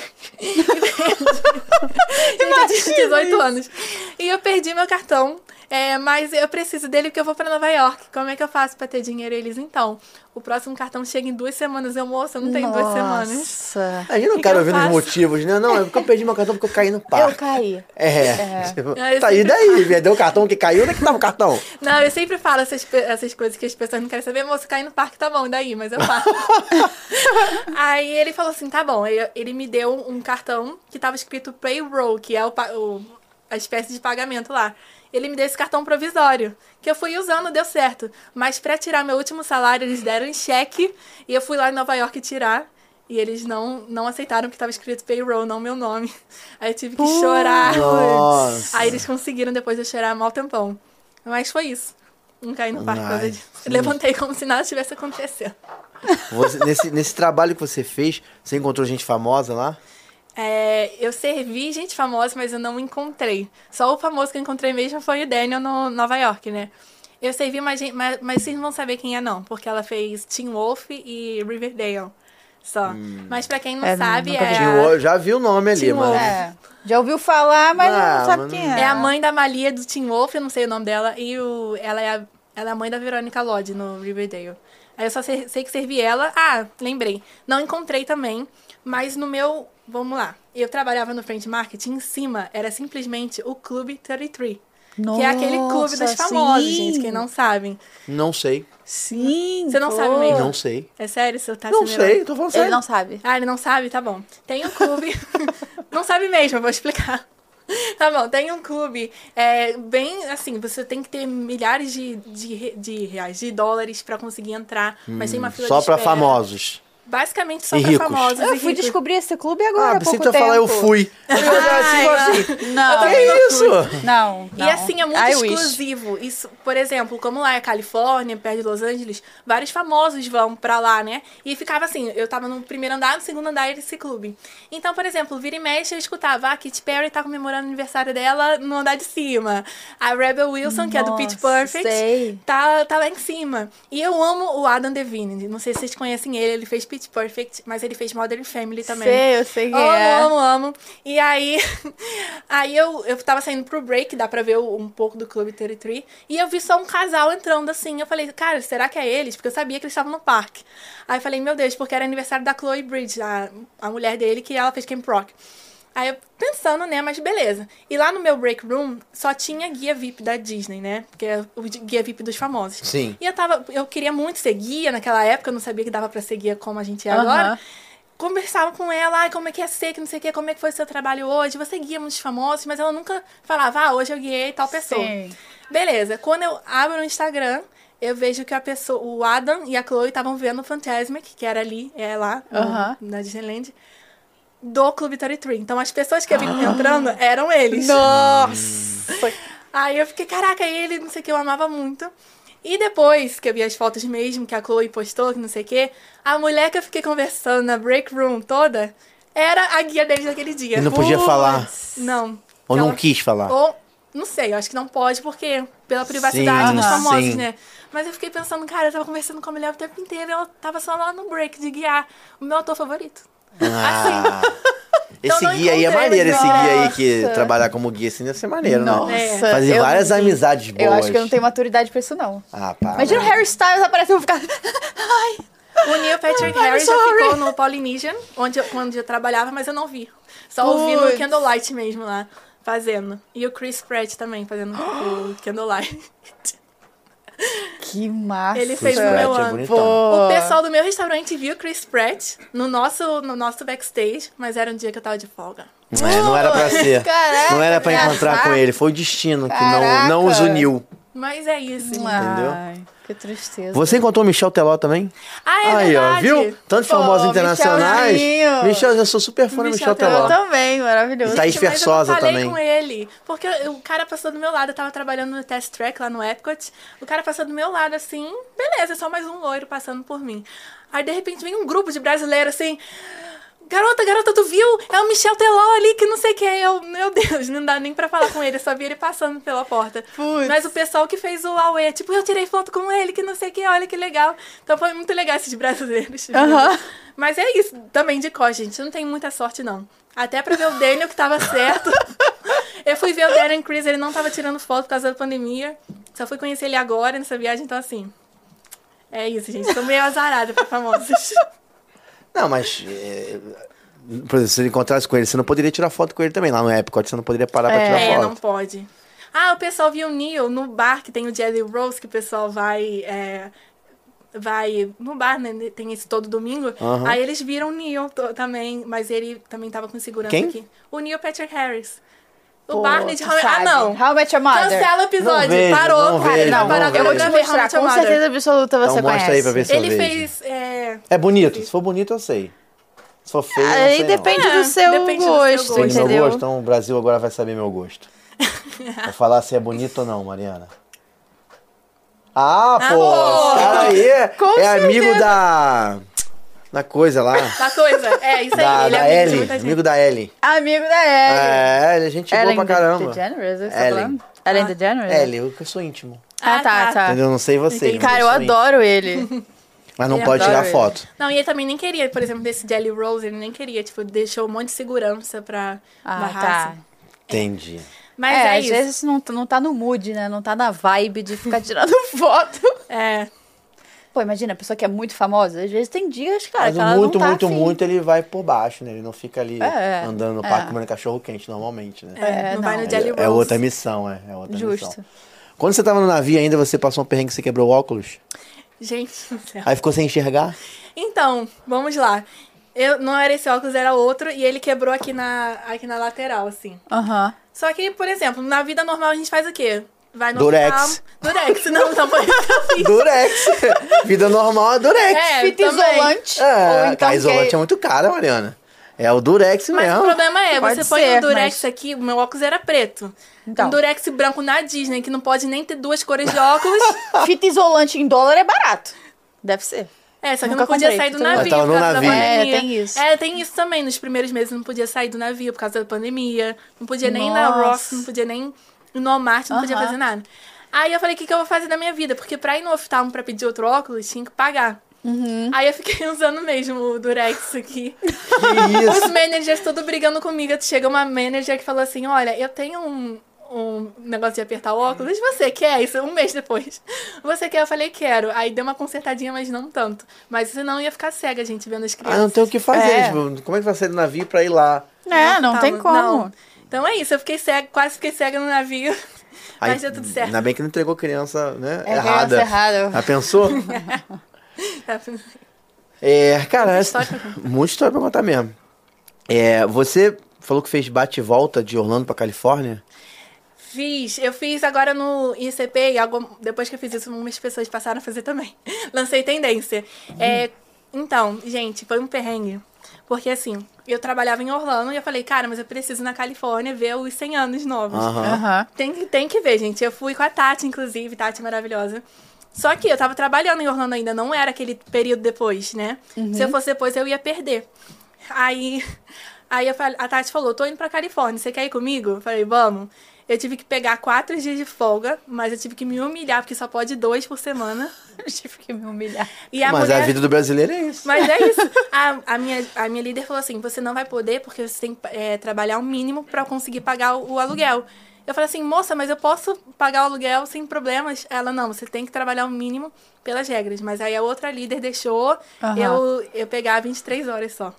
eu tinha 18 anos. E eu perdi meu cartão. É, mas eu preciso dele porque eu vou pra Nova York. Como é que eu faço pra ter dinheiro? Eles, então, o próximo cartão chega em duas semanas. Eu, moça, eu não tenho duas semanas. Nossa. A gente não que quer eu ouvir os motivos, né? Não, é porque eu perdi meu cartão porque eu caí no parque. Eu caí. É. Tipo, Aí eu tá aí sempre daí, perdeu o cartão que caiu, onde é que tava o cartão? Não, eu sempre falo essas, essas coisas que as pessoas não querem saber. Moça, cair no parque tá bom, daí, mas eu faço. [LAUGHS] Aí ele falou assim, tá bom. Aí ele me deu um cartão que tava escrito payroll, que é o, o- a espécie de pagamento lá. Ele me deu esse cartão provisório, que eu fui usando, deu certo. Mas pra tirar meu último salário, eles deram em cheque, e eu fui lá em Nova York tirar. E eles não, não aceitaram que tava escrito payroll, não meu nome. [LAUGHS] Aí eu tive que chorar. Nossa. Aí eles conseguiram depois de eu chorar mal tempão. Mas foi isso. Não caí no parque por causa disso. Levantei como se nada tivesse acontecendo. Você- nesse, nesse trabalho que você fez, você encontrou gente famosa lá? É, eu servi gente famosa, mas eu não encontrei. Só o famoso que eu encontrei mesmo foi o Daniel no Nova York, né? Eu servi mais gente, mas, mas vocês não vão saber quem é não, porque ela fez Teen Wolf e Riverdale. Só. Mas pra quem não É, sabe, é, vi. A, já vi o nome ali, mano. É. Já ouviu falar, mas Ah, não sabe mas quem é. é a mãe da Malia do Teen Wolf, eu não sei o nome dela, e o, ela, é a, ela é a mãe da Verônica Lodge no Riverdale. Aí eu só sei, sei que servi ela. Ah, lembrei. Não encontrei também, mas no meu. Vamos lá. Eu trabalhava no Friend Marketing, em cima era simplesmente o Clube 33. que é aquele clube dos Nossa, famosos, sim. gente, quem não sabem. Não sei. Sim. Você não pô. sabe mesmo? Não sei. É sério, você tá Não se sei, tô falando Ele sério. não sabe. ah, ele não sabe? Tá bom. Tem um clube. [LAUGHS] não sabe mesmo, eu vou explicar. [LAUGHS] Tá bom, tem um clube é, bem assim, você tem que ter milhares de, de, de reais, de dólares pra conseguir entrar, mas tem uma fila Hum, Só espera. famosos. Basicamente só E pra ricos. famosos Eu e fui ricos. descobrir esse clube agora. Ah, há pouco ia falar, eu tempo. fui. Eu tipo assim, Não, também que não isso? não, não. E assim, é muito I wish. exclusivo. Isso, por exemplo, como lá é Califórnia, perto de Los Angeles, vários famosos vão pra lá, né? E ficava assim, eu tava no primeiro andar, no segundo andar desse clube. Então, por exemplo, vira e mexe, eu escutava, ah, a Katy Perry tá comemorando o aniversário dela no andar de cima. A Rebel Wilson, que é do Pitch Nossa, Perfect, sei. tá, tá lá em cima. E eu amo o Adam Devine. Não sei se vocês conhecem ele, ele fez Pitch Perfect, mas ele fez Modern Family também. Sei, eu sei quem amo, é. amo, amo. E aí, [LAUGHS] aí eu, eu tava saindo pro break, dá pra ver um pouco do Clube 33, e eu vi só um casal entrando assim. Eu falei, cara, será que é eles? Porque eu sabia que eles estavam no parque. Aí eu falei, meu Deus, porque era aniversário da Chloe Bridge, a, a mulher dele, que ela fez Camp Rock. Aí eu pensando, né, mas beleza. E lá no meu break room só tinha guia VIP da Disney, né? Porque é o guia VIP dos famosos. Sim. E eu tava, eu queria muito ser guia naquela época, eu não sabia que dava pra ser guia como a gente é Aham. agora. Conversava com ela, ai, como é que ia ser, que não sei o que, como é que foi o seu trabalho hoje. Você guia muitos famosos, mas ela nunca falava, ah, hoje eu guiei tal pessoa. Sim. Beleza, quando eu abro o Instagram, eu vejo que a pessoa, o Adam e a Chloe estavam vendo o Fantasmic, que era ali, é lá, no- Aham. na Disneyland, do Clube 33. Então as pessoas que eu vi entrando eram eles. Nossa. Aí eu fiquei, caraca, ele, não sei o que, eu amava muito. E depois que eu vi as fotos mesmo, que a Chloe postou, que não sei o que, a mulher que eu fiquei conversando na break room toda era a guia deles naquele dia. E não podia falar. Não. Ou não quis falar. Ou, não sei, eu acho que não pode, porque pela privacidade Sim, dos famosos, sim. né? Mas eu fiquei pensando, cara, eu tava conversando com a mulher o tempo inteiro ela tava só lá no break de guiar o meu ator favorito. Ah. Então Esse guia aí é maneiro, mas esse guia aí nossa. que trabalhar como guia assim deve ser maneiro, Nossa. né? Fazer eu- várias amizades boas. Eu acho que eu não tenho maturidade pra isso, não. Ah, pá. Imagina o Harry Styles aparecer e eu ficar. Ai. O Neil Patrick Harris já ficou no Polynesian, onde eu, onde eu trabalhava, mas eu não vi. Só ouvi no. Candlelight mesmo lá, fazendo. E o Chris Pratt também, fazendo o Candlelight. [LAUGHS] Que massa. Ele fez no Pratt meu é ano. Pô. O pessoal do meu restaurante viu o Chris Pratt no nosso, no nosso backstage, mas era um dia que eu tava de folga. É, não era pra ser. Caraca, não era pra encontrar com ele. Foi o destino que não, não os uniu. Mas é isso. Entendeu? Ai. Que tristeza. Você encontrou o Michel Teló também? Ah, é Aí, ó, verdade. viu? Tantos famosos internacionais. Michel, eu sou super fã do Michel Michel Teló. Eu também, maravilhoso. Tá. Gente, mas Versosa eu falei também. com ele. Porque o cara passou do meu lado, eu tava trabalhando no test track lá no Epcot. O cara passou do meu lado assim, beleza, só mais um loiro passando por mim. Aí de repente vem um grupo de brasileiros assim. Garota, garota, tu viu? É o Michel Teló ali que não sei o que. Eu, meu Deus, não dá nem pra falar com ele, eu só vi ele passando pela porta. Putz. Mas o pessoal que fez o Aue, tipo, eu tirei foto com ele, que não sei o que, olha que legal. Então foi muito legal esses brasileiros. [LAUGHS] Aham. Mas é isso, também de cor, gente. Não tem muita sorte, não. Até pra ver o Daniel, que tava certo. [LAUGHS] Eu fui ver o Darren Chris, ele não tava tirando foto por causa da pandemia. Só fui conhecer ele agora nessa viagem, então assim. É isso, gente. Tô meio azarada pra famosos. [LAUGHS] Não, mas. é, por exemplo, se você encontrasse com ele, você não poderia tirar foto com ele também. Lá no Epcot, você não poderia parar pra tirar É, foto. não pode. Ah, o pessoal viu o Neil no bar que tem o Jelly Rose, que o pessoal vai. é, vai no bar, né? Tem esse todo domingo. Aham. Aí eles viram o Neil também, mas ele também tava com segurança Quem? aqui. O Neil Patrick Harris. O Barney de How, Ah, não. How I Met Your Mother. Cancela o episódio. Não vejo, Parou, não cara. vejo, Ele vai não vejo. Eu vou te mostrar, com certeza absoluta você Então mostra conhece. aí pra ver se eu Ele vejo. fez. É, É bonito. Se for bonito, eu sei. Se for feio, eu não Aí sei, depende não. do É, seu depende do seu gosto, gosto. Depende do meu entendeu? gosto, então o Brasil agora vai saber meu gosto. [LAUGHS] Vou falar se é bonito ou não, Mariana. Ah, pô, Amor! cara aí Com é amigo da. Da coisa lá. [LAUGHS] da coisa. É, isso aí. Da, ele é da amigo Ellie. muita gente. Amigo da Ellie. Amigo da Ellen. É, ele é gente boa Ellen pra caramba. DeGeneres, é que você tá Ellen. falando? Ellen Ah. DeGeneres? Ellie, eu que sou íntimo. Ah, tá, tá. Entendeu? Não sei você. Entendi. mas Cara, eu íntimo. adoro ele. [LAUGHS] Mas não Eu pode tirar ele. foto. Não, e ele também nem queria, por exemplo, desse Jelly Rose, ele nem queria, tipo, deixou um monte de segurança pra Ah, barrar. tá. assim. Entendi. Mas é, é, às isso. vezes não, não tá no mood, né? Não tá na vibe de ficar tirando [LAUGHS] foto. É. Pô, imagina, a pessoa que é muito famosa, às vezes tem dias, cara, Mas que ela muito, não tá muito, afim. muito, ele vai por baixo, né? Ele não fica ali É, andando no é. parque comendo cachorro quente, normalmente, né? É, não, vai não. no Jelly Rose. É outra missão, é. é outra Justo. missão. Quando você tava no navio ainda, você passou um perrengue que você quebrou o óculos? Gente do céu. Aí ficou sem enxergar? Então, vamos lá. Eu, não era esse óculos, era outro, e ele quebrou aqui na, aqui na lateral, assim. Aham. Só que, por exemplo, na vida normal a gente faz o quê? Vai no Durex. hospital- Durex. Não, não foi eu. Durex! Vida normal é Durex. É, Fita também. isolante. É, então a isolante que- é muito cara, Mariana. É o Durex Mas mesmo. o problema é, Pode você põe ser, o Durex mas- aqui, o meu óculos era preto. Então. Um Durex branco na Disney, que não pode nem ter duas cores de óculos. [LAUGHS] Fita isolante em dólar é barato. Deve ser. É, só que Nunca eu não podia comprei, sair do navio. Mas tava no por causa da navio. pandemia. É, tem isso. É, tem isso também. Nos primeiros meses não podia sair do navio por causa da pandemia. Não podia nem ir na Nossa. Ross, não podia nem no Walmart, não podia fazer nada. Aí eu falei, o que, que eu vou fazer da minha vida? Porque pra ir no oftalmo pra pedir outro óculos, tinha que pagar. Uhum. Aí eu fiquei [LAUGHS] usando mesmo o Durex aqui. [LAUGHS] Que isso? Os managers tudo brigando comigo. Chega uma manager que falou assim: Olha, eu tenho um, um negócio de apertar o óculos. Você quer? Isso um mês depois. [LAUGHS] Você quer? Eu falei: Quero. Aí deu uma consertadinha, mas não tanto. Mas senão ia ficar cega, gente, vendo as Ah, crianças. não tem o que fazer. É. Tipo, como é que vai sair do navio pra ir lá? É, não Tá, tem como. não. Então é isso, eu fiquei cega, quase fiquei cega no navio. [LAUGHS] Aí, mas deu tudo certo. Ainda bem que não entregou criança, né? É errada. criança errada. Já pensou? [LAUGHS] [LAUGHS] É, cara, essa... história pra muita história pra contar mesmo. É, você falou que fez bate e volta de Orlando pra Califórnia? Fiz, eu fiz agora no ICP e algo- depois que eu fiz isso, umas pessoas passaram a fazer também. Lancei tendência. É, então, gente, foi um perrengue. Porque assim, eu trabalhava em Orlando e eu falei, cara, mas eu preciso ir na Califórnia ver os 100 anos novos. Aham. Aham. Tem, que- tem que ver, gente. Eu fui com a Tati, inclusive, Tati maravilhosa. Só que eu tava trabalhando em Orlando ainda, não era aquele período depois, né? Se eu fosse depois, eu ia perder. Aí, [LAUGHS] aí eu falei- a Tati falou, tô indo pra Califórnia, você quer ir comigo? Eu falei, vamos. Eu tive que pegar quatro dias de folga, mas eu tive que me humilhar, porque só pode dois por semana. [LAUGHS] Eu tive que me humilhar. E a Mas mulher... a vida do brasileiro é isso. Mas é isso. [LAUGHS] A, a, minha, a minha líder falou assim: você não vai poder porque você tem que é, trabalhar o mínimo pra conseguir pagar o, o aluguel. Eu falei assim, moça, mas eu posso pagar o aluguel sem problemas? Ela, não, você tem que trabalhar o mínimo pelas regras. Mas aí a outra líder deixou Aham. eu, eu pegar 23 horas só.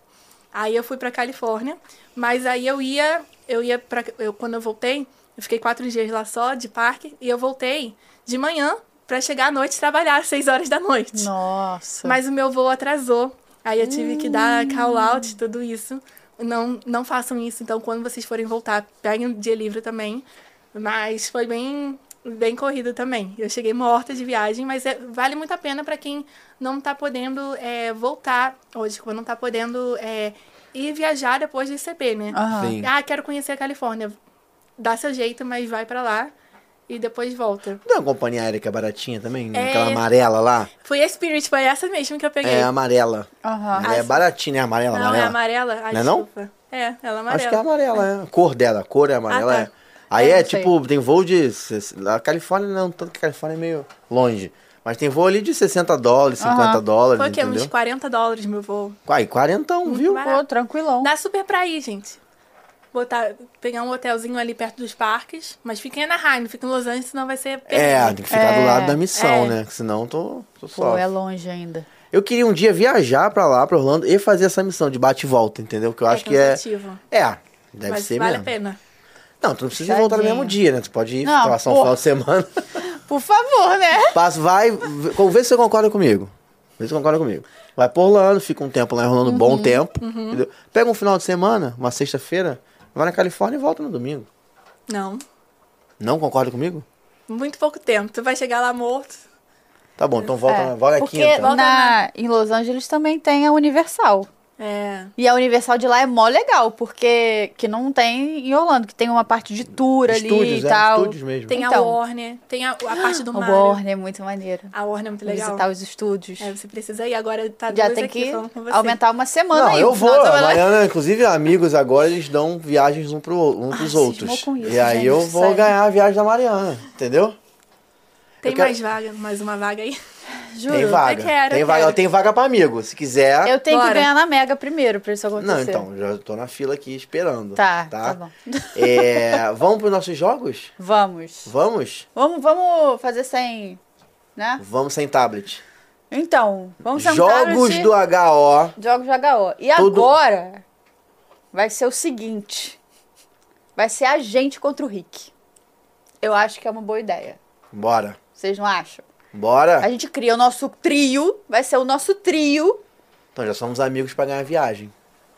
Aí eu fui pra Califórnia, mas aí eu ia, eu ia pra, eu, quando eu voltei, eu fiquei quatro dias lá só, de parque, e eu voltei de manhã pra chegar à noite e trabalhar às 6 horas da noite. Nossa. Mas o meu voo atrasou. Aí eu tive que dar call out, tudo isso. Não, não façam isso. Então, quando vocês forem voltar, peguem o dia livre também. Mas foi bem. bem corrido também. Eu cheguei morta de viagem, mas é- vale muito a pena pra quem não tá podendo é, voltar hoje, tipo, não tá podendo é, ir viajar depois do ICP, né? Sim. Ah, quero conhecer a Califórnia. Dá seu jeito, mas vai pra lá e depois volta. Não é uma companhia aérea que é baratinha também? É. Aquela amarela lá? Foi a Spirit, foi essa mesmo que eu peguei. É amarela. Ela é baratinha, é amarela, não, amarela. é amarela? Ai, Não é não? desculpa. É, ela é amarela. Acho que é amarela, é. A cor dela, a cor é amarela, Ah, tá. é. Aí É, é, tipo, tem voo de. A Califórnia não, tanto que a Califórnia é meio longe. Mas tem voo ali de 60 dólares, 50 dólares, Foi o quê? entendeu? Uns 40 dólares meu voo. Quai, 40, viu? barato. Pô, tranquilão. Dá super pra ir, gente. Botar, pegar um hotelzinho ali perto dos parques. Mas fica em Anaheim, não fica em Los Angeles, senão vai ser É, tem que ficar do É, lado da missão, é. né? Senão eu tô, tô Pô, só. é longe ainda. Eu queria um dia viajar pra lá, pra Orlando, e fazer essa missão de bate e volta, entendeu? Que eu É acho que é. É, deve mas ser vale mesmo. a pena. Não, tu não precisa voltar no Tadinho. mesmo dia, né? Tu pode ir, Não, passar um pô. final de semana. [LAUGHS] Por favor, né? Passa, vai, vê se você concorda comigo. Vê se você concorda comigo. Vai por Orlando, fica um tempo lá em Orlando, um Uhum, bom tempo. entendeu? Pega um final de semana, uma sexta-feira, vai na Califórnia e volta no domingo. Não. Não concorda comigo? Muito pouco tempo. Tu vai chegar lá morto. Tá bom, então volta, É, volta na porque quinta. Volta na, em Los Angeles também tem a Universal. É. E a Universal de lá é mó legal, porque que não tem em Orlando, que tem uma parte de tour ali Estúdios, e é, tal. estúdios mesmo. Tem a Então. Warner, tem a, a parte do O Mario. Warner é muito maneiro. A Warner é muito legal. Visitar os estúdios. É, você precisa ir. Agora tá Já tem aqui que falando com você. aumentar uma semana Não, aí. eu vou. A. Mariana, inclusive, amigos agora, eles dão viagens um, pro, um pros cismou outros. com isso, e aí gente, eu vou sério. ganhar a viagem da Mariana, entendeu? Tem eu quero- mais vaga, mais uma vaga aí. Juro. Tem vaga. Eu quero, tem eu vaga. quero. Tem vaga pra amigo. Se quiser. Eu tenho Bora. que ganhar na Mega primeiro pra isso acontecer. Não, então, já tô na fila aqui esperando. Tá, tá, tá bom. [LAUGHS] É, vamos pros nossos jogos? Vamos. Vamos? Vamos, vamos fazer sem, né? Vamos sem tablet. Então, vamos sentar Jogos do HO. Jogos de HO. E Tudo- agora vai ser o seguinte. Vai ser a gente contra o Rick. Eu acho que é uma boa ideia. Bora. Vocês não acham? Bora. A gente cria o nosso trio. Vai ser o nosso trio. Então já somos amigos pra ganhar viagem.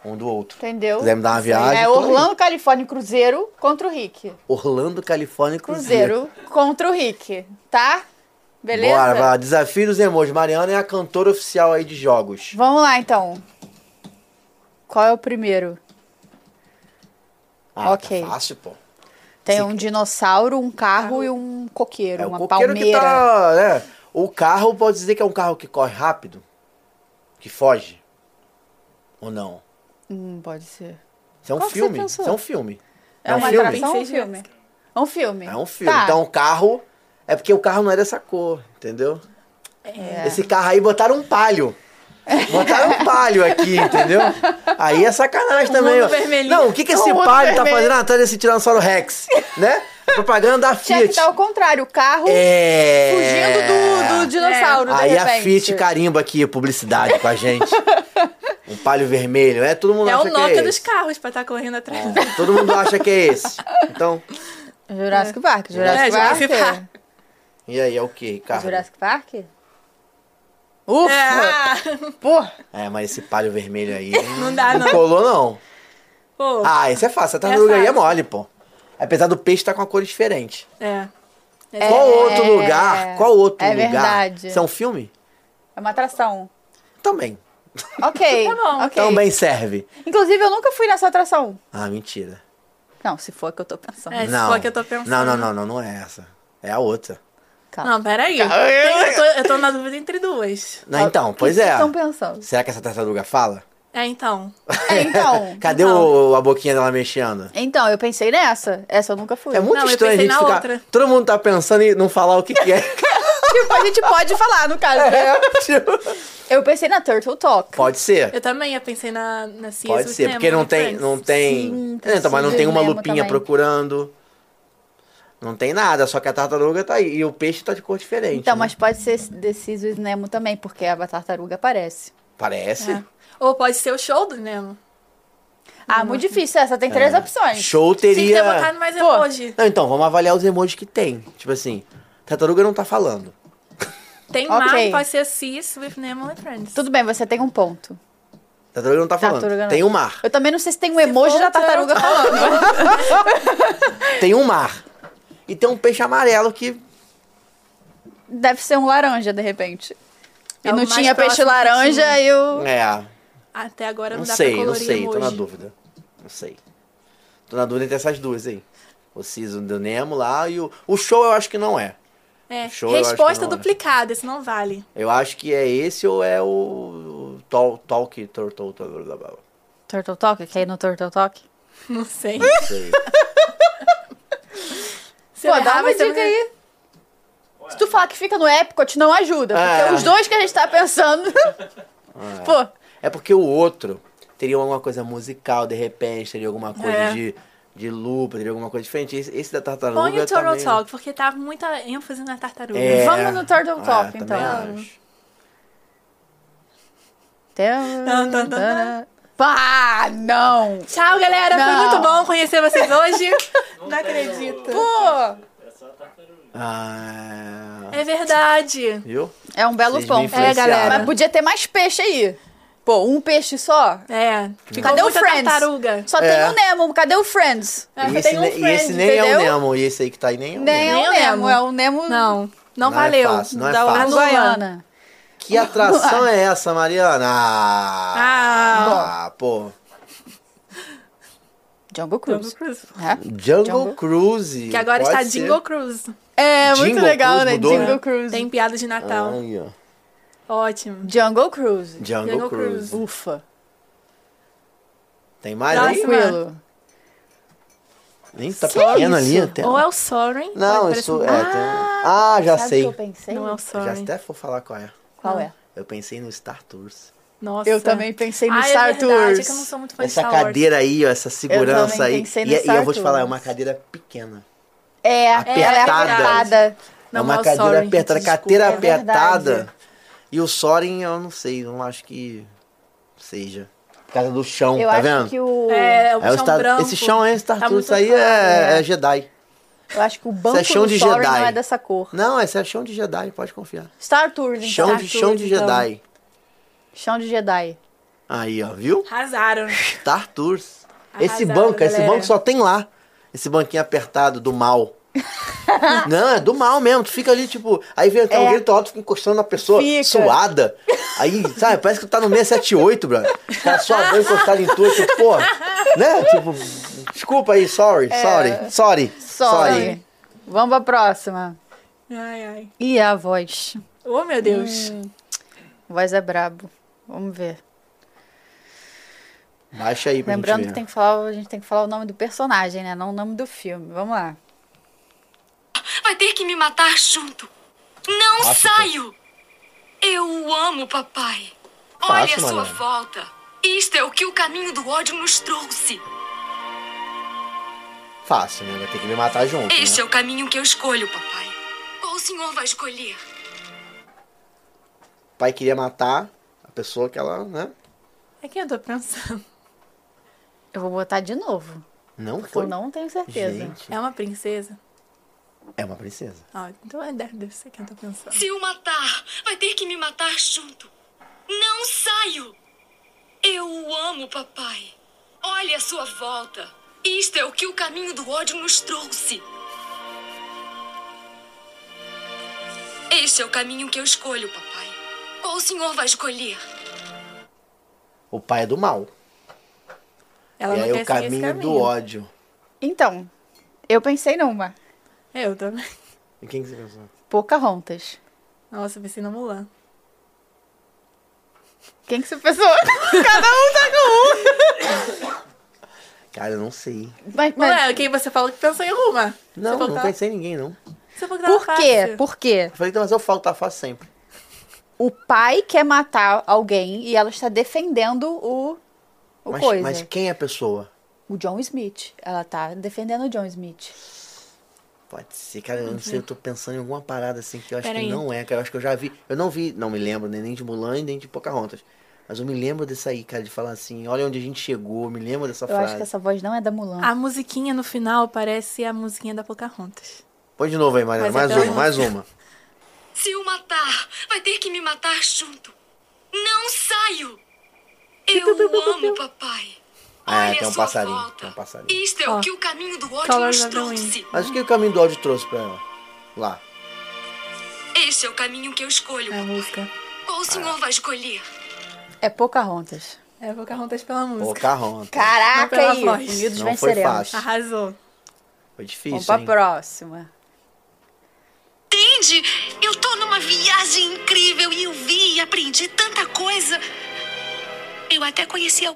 Um do outro. Entendeu? Quiser me dar uma viagem, É tô aí. Orlando, Califórnia, Cruzeiro contra o Rick. Orlando, Califórnia Cruzeiro. Cruzeiro contra o Rick. Tá? Beleza? Bora, vai. Desafio dos emojis. Mariana é a cantora oficial aí de jogos. Vamos lá, então. Qual é o primeiro? Ah, Ok. tá fácil, pô. Tem um dinossauro, um carro e um coqueiro, É uma coqueiro palmeira. que tá, né? O carro pode dizer que é um carro que corre rápido? Que foge? Ou não? Hum, pode ser. Isso é um Qual filme. Isso é um filme. É, uma filme. atração ou um filme? É um filme. É um filme. Tá. Então o carro. É porque o carro não é dessa cor, entendeu? É. Esse carro aí botaram um palio. Botaram um palio aqui, entendeu? Aí é sacanagem também. ó. vermelhinho. Não, o que, que esse Um palio tá vermelho. fazendo atrás desse Tiranossauro Rex? Né? Propaganda da Tinha que Fiat. estar ao contrário, o carro É. fugindo do, do dinossauro, de Aí a. Fiat carimba aqui, publicidade com a gente. um palio vermelho, é? Todo mundo É acha o que Nokia é dos esse. carros pra estar correndo atrás. Todo mundo acha que é esse. Então, Jurassic Park, Jurassic É, Park. Jurassic Park. e aí, é o que, cara? Jurassic Park? Ufa! É, Pô, É, mas esse palio vermelho aí. [LAUGHS] Não dá, não. colou, não. pô. Ah, esse é fácil. A tartaruga aí é mole, pô. Apesar do peixe estar com a cor diferente. É. Qual outro lugar? Qual outro é lugar? verdade. Isso é um filme? é uma atração. Também. Ok, [LAUGHS] Tá bom. ok. Também serve. Inclusive, eu nunca fui nessa atração. Ah, mentira. Não, se for a que eu tô pensando. É, se não. for a que eu tô pensando. Não, não, não, não, não é essa. É a outra. Calma. Não, peraí. Tem- Eu tô, eu tô na dúvida entre duas. Não, então, pois vocês é. estão pensando? Será que essa tartaruga fala? É, então. É, então. [LAUGHS] Cadê então. o- a boquinha dela mexendo? Então, eu pensei nessa. Essa eu nunca fui. É muito Não, eu estranho a pensei gente na ficar. outra. Todo mundo tá pensando em não falar o que, que é. [LAUGHS] Tipo, a gente pode falar, no caso. né? É, tipo, Eu pensei na Turtle Talk. Pode ser. Eu também, eu pensei na, na Cia Pode ser, porque não tem, não tem. Sim, É, então, mas não tem uma lupinha também. procurando. Não tem nada, só que a tartaruga tá aí. E o peixe tá de cor diferente. Então, né? mas pode ser Decisus Nemo também, porque a tartaruga aparece. Parece. É. Ou pode ser o show do Nemo. Ah, muito difícil essa. Tem três opções. É. Show Tinha que ter teria. botado mais Pô. emoji. Não, então, vamos avaliar os emojis que tem. Tipo assim, tartaruga não tá falando. Tem Ok. mar, pode ser Seas with Nemo and Friends. Tudo bem, você tem um ponto. Tartaruga não tá falando. Tartaruga não. Tem um mar. Eu também não sei se tem um emoji for da tartaruga Turtle falando. [LAUGHS] Tem um mar. E tem um peixe amarelo que. Deve ser um laranja, de repente. E É o não tinha peixe laranja tinha. e o. É. Até agora não, Não dá sei, pra não colorir sei, tô na dúvida. Não sei. Tô na dúvida entre essas duas aí. O Season do Nemo lá e o. O show eu acho que não é. É, Show, eu resposta não, né? duplicada, esse não vale. Eu acho que é esse ou é o. o Tol, Talk Turtle. Turtle, blá, blá, blá. Turtle Talk? Quer ir no Turtle Talk? Não sei. Não sei. [LAUGHS] Se Pô, dá uma dica aí. Se tu falar que fica no Epcot, não ajuda. Porque É. os dois que a gente tá pensando. [LAUGHS] Pô, É porque o outro teria alguma coisa musical, de repente, teria alguma coisa É. de, de lupa, teria alguma coisa diferente. Esse, esse da tartaruga. Põe o Turtle meio- Talk, porque tá muita ênfase na tartaruga. É. Vamos no Turtle Talk, Ah, então. também acho. Tan, tan, tan, Pá, não! Tchau, galera. Foi Não. muito bom conhecer vocês hoje. [LAUGHS] Não acredito. Pô! Ah, É verdade. viu? É um belo influenciaram. É, galera. Mas podia ter mais peixe aí. Pô, um peixe só? É. Ficou Cadê o Friends? Startaruga. Só É. tem o Nemo. Cadê o Friends? É, e, esse, tem um e esse nem é entendeu? o Nemo, e esse aí que tá aí nem é o Nem Nemo. é o Nem o Nemo, é o Nemo Não, não, Não é valeu. fácil, não é da fácil. Uruguaiana. Que atração é essa, Mariana? Ah, Ah. pô. Jungle Cruise. Jungle Cruise. É? Jungle, Jungle- Cruise. Que agora pode está ser. Jingle Cruise. É, muito Jingle legal, Cruise né? mudou, Jungle né? Cruise. Tem piada de Natal. Ó. Ótimo. Jungle Cruise. Jungle, Jungle Cruise. Cruise. Ufa. Tem mais Nossa, aí? Tranquilo. Nem tá Que pequeno isso? ali até. Ou é o Soren. Não, isso é. tem- Ah, já sei. que eu pensei? Não é o Eu já Soren. até vou falar qual é. Qual é? Eu pensei no Star Tours. Nossa. Eu também pensei no ah, Star é verdade, Tours. É que eu não sou muito fã Essa de Star Wars. cadeira aí, ó, essa segurança também aí. pensei no E, e Star eu vou te falar, é uma cadeira pequena. É, é Apertada. apertada. Não, é uma é o cadeira Soren. apertada, é verdade. apertada. E o Soren, eu não sei, eu não acho que seja. Por causa do chão, Eu tá acho vendo? que o. É, o É o chão Star- branco. Esse chão é Star Tá Tours, aí claro, é, é. é Jedi. Eu acho que o banco Isso é chão do Jedi. não é dessa cor. Não, esse é chão de Jedi, pode confiar. Star Tours, então. Chão de, Star chão Tours, de então. Jedi. Chão de Jedi. Aí, ó, viu? Arrasaram. Star Tours. Esse Arrasaram, banco, esse galera. banco só tem lá. Esse banquinho apertado do mal. [LAUGHS] Não, é do mal mesmo. Tu fica ali, tipo. Aí vem até É. alguém, tu alto, fica encostando na pessoa, Fica. suada. Aí, sabe, parece que tu tá no 678, brother. Caras suadão encostado em tu, tipo, pô. Né? Tipo, desculpa aí, sorry, sorry, sorry. Sorry. Vamos pra próxima. Ai, ai. E a voz? Oh, meu Deus. Hum. A voz é brabo. Vamos ver. Baixa aí pra Lembrando gente que tem que falar, a gente tem que falar o nome do personagem, né? Não o nome do filme. Vamos lá. Vai ter que me matar junto. Não Fácil, saio! Eu amo papai. Fácil, Olha a sua Mariana. volta. Isto é o que o caminho do ódio nos trouxe. Fácil, né? Vai ter que me matar junto. Este né? é o caminho que eu escolho, papai. Qual o senhor vai escolher? O pai queria matar a pessoa que ela, né? É quem eu tô pensando. Eu vou botar de novo. Não foi. eu não tenho certeza. Gente, É uma princesa? é uma princesa. Ah, então é- deve, deve ser quem eu tô pensando. Se o matar, vai ter que me matar junto. Não saio! Eu amo papai. Olha a sua volta. Isto é o que o caminho do ódio nos trouxe. Este é o caminho que eu escolho, papai. Qual o senhor vai escolher? O pai é do mal. Ela e não aí pensa o caminho, caminho. do ódio. Então, eu pensei numa. Eu também. E quem que você pensou? Pocahontas. Nossa, eu pensei na Mulan. Quem que você pensou? [LAUGHS] Cada um tá com um. [LAUGHS] Cara, eu não sei. Mas, Não mas é quem você falou que pensou em uma. Não, não tava- pensei em ninguém, não. Você falou que tava por quê? fácil. Por quê? Eu falei, então, mas eu falo que tá fácil sempre. O pai quer matar alguém e ela está defendendo o, o Mas, coisa. mas quem é a pessoa? O John Smith. Ela tá defendendo o John Smith. Pode ser, cara, eu não sei, eu tô pensando em alguma parada assim que eu acho Pera que aí. não é, cara. Eu acho que eu já vi. Eu não vi, não me lembro né, nem de Mulan e nem de Pocahontas. Mas eu me lembro desse aí, cara, de falar assim, olha onde a gente chegou, eu me lembro dessa Eu frase. acho que essa voz não é da Mulan. A musiquinha no final parece a musiquinha da Pocahontas. Põe de novo aí, Mariana, é mais pela uma, mais uma. Se o matar, vai ter que me matar junto. Não saio! Eu amo papai. É, Olha tem um passarinho. volta. Tem um passarinho. Isto é o que o caminho do ódio nos trouxe. Mas o que o caminho do ódio trouxe pra ela? Lá. Este é o caminho que eu escolho. É a música. Qual o senhor vai escolher? É Pocahontas. É Pocahontas pela música. Pocahontas. Caraca, Não pela voz. Unidos Não foi venceremos. fácil. Arrasou. Foi difícil, Vamos pra hein? próxima. Entende? Eu tô numa viagem incrível e eu vi e aprendi tanta coisa. Eu até conheci a...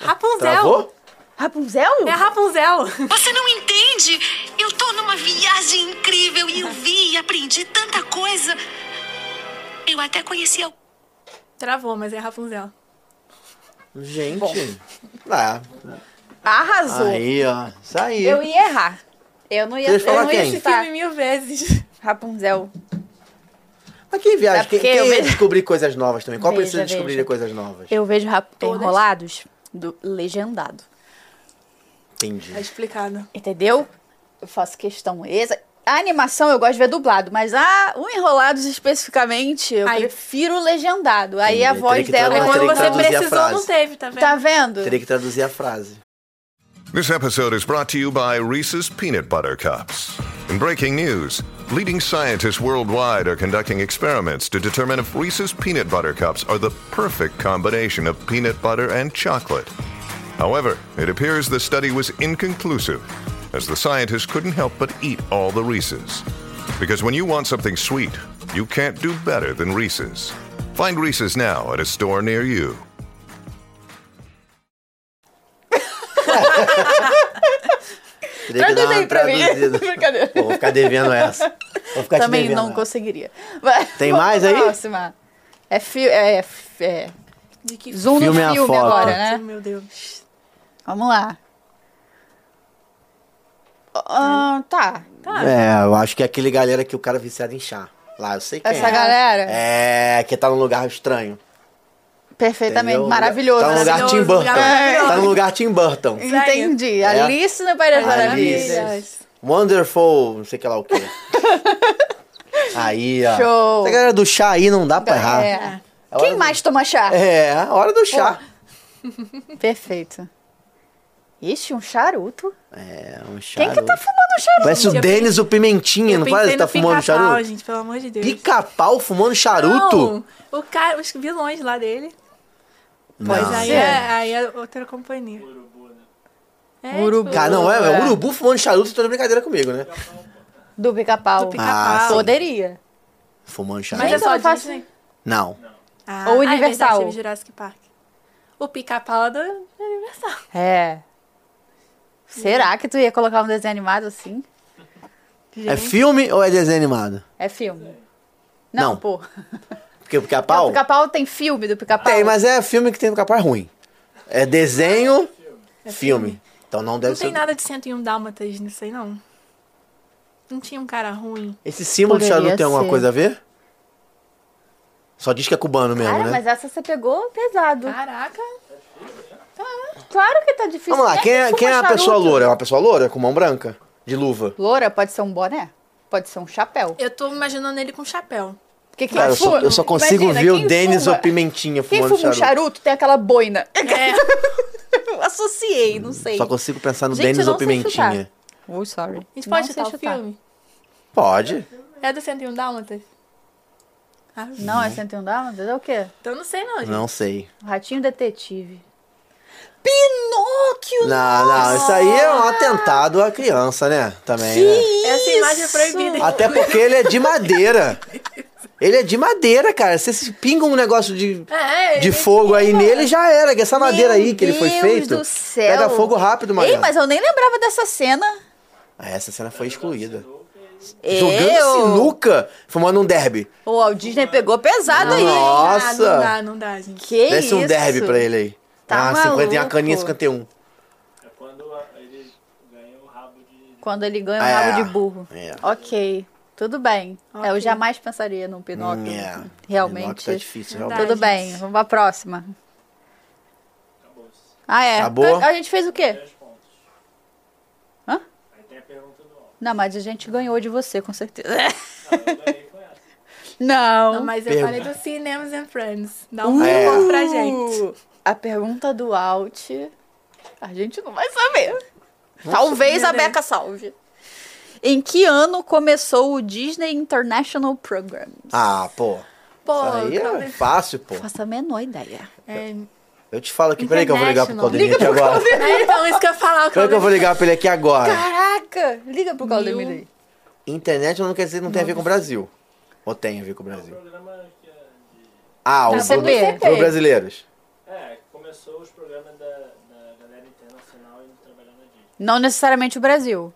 Rapunzel. Travou? Rapunzel? É a Rapunzel. Você não entende? Eu tô numa viagem incrível e eu vi e aprendi tanta coisa. Eu até conheci a... Travou, mas é Rapunzel. Gente. Ah, Arrasou. aí, ó. Isso aí. Eu ia errar. Eu não ia, ia eu não ia quem? Esse citar filme mil vezes. Rapunzel. Mas quem viaja? É Quem, porque quem eu ia vejo- descobrir coisas novas também? Qual Veja, precisa descobrir veja. coisas novas? Eu vejo rap Todas? enrolados do legendado. Entendi. Tá explicado. Entendeu? Eu faço questão. Essa, a animação eu gosto de ver dublado, mas a, o Enrolados especificamente, eu Aí- prefiro legendado. Aí a voz Teria que dela traduzir- Quando teria que você traduzir a precisou, frase. não teve, tá vendo? Tá vendo? Teria que traduzir a frase. This episode is brought to you by Reese's Peanut Butter Cups. In breaking news, leading scientists worldwide are conducting experiments to determine if Reese's Peanut Butter Cups are the perfect combination of peanut butter and chocolate. However, it appears the study was inconclusive, as the scientists couldn't help but eat all the Reese's. Because when you want something sweet, you can't do better than Reese's. Find Reese's now at a store near you. Teria que dar Traduz uma traduzida. [LAUGHS] Pô, vou ficar devendo essa. Vou ficar Também devendo não conseguiria. Tem mais aí? Próxima. É, fi é, é, é De que zoom Filme é no a filme foto. agora, né? Meu Deus. Vamos lá. Ah, tá. É, eu acho que é aquele galera que o cara é viciado em chá. Lá, eu sei quem Essa é. galera? É, que tá num lugar estranho. Perfeitamente. entendeu? Maravilhoso. Tá no lugar Tim Burton. maravilhoso. Tá no lugar Tim Burton. Entendi. É. Alice no País das Alice. Maravilhas. Wonderful, não sei que lá o quê. [LAUGHS] aí, ó. Show. Essa galera do chá aí não dá pra errar. É. É a Quem mais toma chá? do- É, a hora do chá. Perfeito. Ixi, um charuto. É, um charuto. Quem que tá fumando um charuto? Parece o Eu Denis o Pimentinha, não parece? Tá fumando charuto? gente, pelo amor de Deus. Pica-pau fumando charuto? Não, o cara, os vilões lá dele. Não. Pois aí é, aí é outra companhia. É, Urubu. tipo, Cara, não, é, é É. urubu fumando charuto, tá de brincadeira comigo, né? Do pica-pau. Do pica-pau. Ah. Poderia. Fumando charuto. Mas é só Então, faz- Disney. Não. Ah, Ou ah, é Universal. verdade, teve Jurassic Park. O pica-pau é do Universal. É. Será que tu ia colocar um desenho animado assim? É filme ou é desenho animado? É filme. Não, Não. pô. Porque o O pica-pau? pica-pau tem filme do pica-pau? Tem, mas é filme que tem pica-pau é ruim. É desenho, filme. Então não deve Não tem ser. nada de 101 Dálmatas nisso aí, não. Não tinha um cara ruim. Esse símbolo de Poderia charuto tem alguma coisa a ver? Só diz que é cubano mesmo, Cara, né? mas essa você pegou pesado. Caraca. Claro que tá difícil. Vamos lá, quem é, que quem é fuma a pessoa loura? É uma pessoa loura com mão branca? De luva? Loura pode ser um boné, pode ser um chapéu. Eu tô imaginando ele com chapéu. Porque quem Cara, eu só, fuma- eu só consigo Imagina, ver o quem Denis fuma- ou Pimentinha Quem fumando fuma um charuto. charuto tem aquela boina. [LAUGHS] É. Eu Associei, não sei. Só consigo pensar no Gente, Denis não ou sei Pimentinha. chutar. Oh, sorry. A gente Não pode sei citar o chutar. filme? Pode. É do 101 Dálmatas? Ah, Não, é 101 Dálmatas? É o quê? Então não sei não, gente. Não sei. Ratinho Detetive. Pinóquio! Não, não, isso aí é um atentado à criança, né? Também, né? Essa imagem é proibida. Até porque ele é de madeira. Ele é de madeira, cara. Se você pinga um negócio de, É, de ele fogo aí nele, já era. Que essa madeira aí que ele foi Deus feito. do céu. Pega fogo rápido, Ei, Maria. mas eu nem lembrava dessa cena. Ah, essa cena foi excluída. Eu... Jogando sinuca, fumando um derby. O Walt Disney pegou pesado aí. Nossa. Ah, não dá, não dá, gente. Que Desce isso? um derby pra ele aí. Tá ah, 50 tem a maluco. caninha 51. Quando ele ganha o É. rabo de burro. É. Ok, tudo bem. É, eu Ok. jamais pensaria num Pinóquio. É. Realmente. Pinóquio tá difícil, Não realmente. Tudo bem, vamos pra próxima. Ah, é. Acabou? A, a gente fez o quê? Hã? Não, mas a gente ganhou de você, com certeza. Não. [LAUGHS] Não, mas eu Pergunta. falei do Cinemas and Friends. Dá um É. ponto pra gente. A pergunta do Alt A gente não vai saber. Talvez meu a. Beca salve. Em que ano começou o Disney International Program? Ah, pô. Pô, Isso aí é Claudemir. fácil, pô. Faço a menor ideia. É, Eu te falo aqui, peraí que eu vou ligar pro. Claudemir aqui agora. é, então, isso que eu ia falar. Peraí que eu vou ligar pra ele aqui agora. Caraca! Liga pro Claudemir aí. Internet não quer dizer que não tem a ver com o Brasil. Ou tem a ver com o Brasil? Ah, o Da do, pro brasileiros. É, começou os programas da, da galera internacional indo trabalhar na Disney. Não necessariamente o Brasil.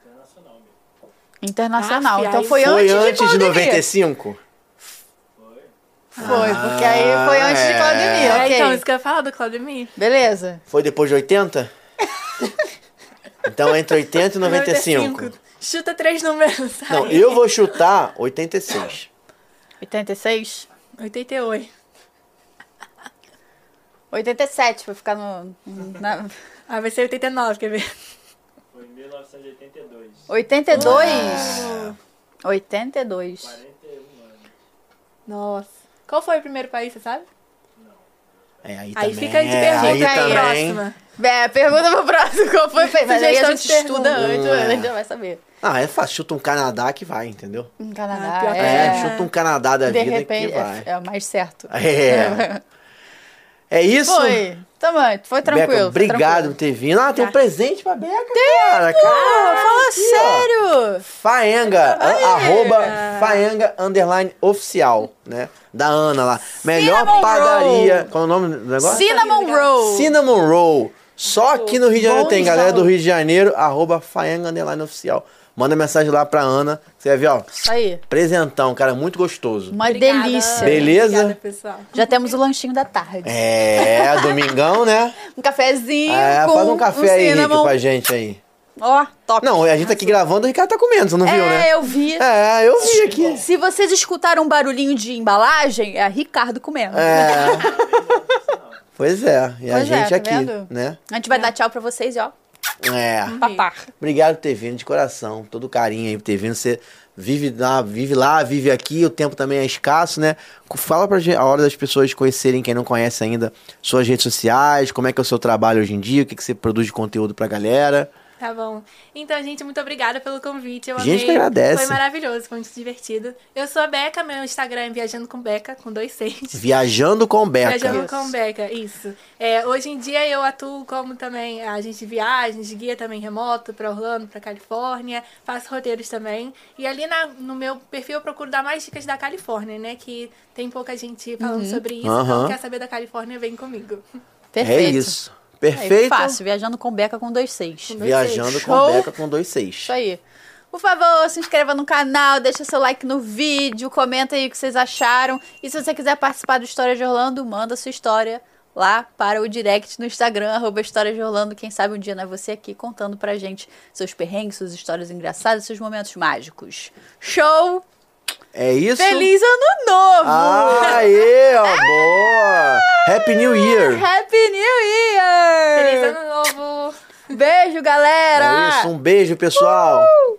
Internacional mesmo. Internacional. Ah, então foi, Foi antes, antes de Claudemir. 95? Foi, porque aí foi antes de é. Claudemir, É, ok. então, isso que eu ia falar do Claudemir. Beleza. Foi depois de 80? [LAUGHS] então entre 80 e 95. Chuta três números. sai. Não, eu vou chutar 86. 86? 88. 87, pra ficar no... Na... Ah, vai ser 89, quer ver? Foi em 1982. 82? Ah. 82. 41 anos. Nossa. Qual foi o primeiro país, você sabe? É, aí, Aí também, fica de é, pergunta aí aí, próxima. É, pergunta pro próximo qual foi. Mas aí a gente de pergunta. estuda antes, Hum, a é. gente já vai saber. Ah, é fácil. Chuta um Canadá que vai, entendeu? Em Canadá, Ah, pior que É, é... chuta um Canadá da De vida repente, que vai. é, é o mais certo. É. [LAUGHS] É isso? Foi. Também, foi tranquilo. Beca, foi obrigado tranquilo. por ter vindo. Ah, tem um Tá. presente pra Beca, cara. Pô, cara fala aqui, ó. sério. Faenga, a- arroba Faenga underline oficial, né? Da Ana lá. Melhor Cinnamon padaria. roll. Qual é o nome do negócio? Cinnamon Roll. Cinnamon Roll. Só aqui no Rio de Janeiro Bom tem, galera do. Rio de Janeiro, arroba Faenga underline oficial. Manda mensagem lá pra Ana. Você vai ver, ó. Isso aí. Presentão, cara, muito gostoso. Uma Obrigada. delícia. Beleza? Obrigada, pessoal. Já temos o lanchinho da tarde. É, domingão, né? [LAUGHS] Um cafezinho É, com faz um café aí, Rick, pra gente aí. Ó, top. Não, a gente tá aqui gravando, o Ricardo tá comendo, você não viu, é, né? eu vi. É, eu vi aqui. Se vocês escutaram um barulhinho de embalagem, é Ricardo comendo. É. [LAUGHS] Pois é, e a Pois é, gente tá aqui, vendo? né? A gente vai dar tchau pra vocês, ó. É. Papá. Obrigado por ter vindo de coração, todo carinho aí por ter vindo. Você vive lá, vive lá, vive aqui, o tempo também é escasso, né? Fala pra gente, a hora das pessoas conhecerem, quem não conhece ainda, suas redes sociais, como é que é o seu trabalho hoje em dia, o que, que você produz de conteúdo pra galera. Tá bom. Então, gente, muito obrigada pelo convite. Eu A gente amei. que agradece. Foi maravilhoso, foi muito divertido. Eu sou a Beca, meu Instagram é Viajando com Beca, com dois seis. Viajando com Beca. Viajando com Beca, isso. É, hoje em dia eu atuo como também agente de viagens, guia também remoto para Orlando, para Califórnia, faço roteiros também. E ali na- no meu perfil eu procuro dar mais dicas da Califórnia, né? Que tem pouca gente falando Uhum. sobre isso, Aham. então quer saber da Califórnia, vem comigo. Perfeito. É isso. É Perfeito. fácil, viajando com Beca com dois seis. Viajando com Show. Beca com dois seis. Isso aí. Por favor, se inscreva no canal, deixa seu like no vídeo, comenta aí o que vocês acharam. E se você quiser participar do História de Orlando, manda sua história lá para o direct no Instagram, arroba História de Orlando. Quem sabe um dia não é você aqui contando pra gente seus perrengues, suas histórias engraçadas, seus momentos mágicos. Show! É isso? Feliz Ano Novo! Aê, ó, boa! Happy New Year! Happy New Year! Feliz ano novo! Beijo, galera! É isso, um beijo, pessoal! Uh!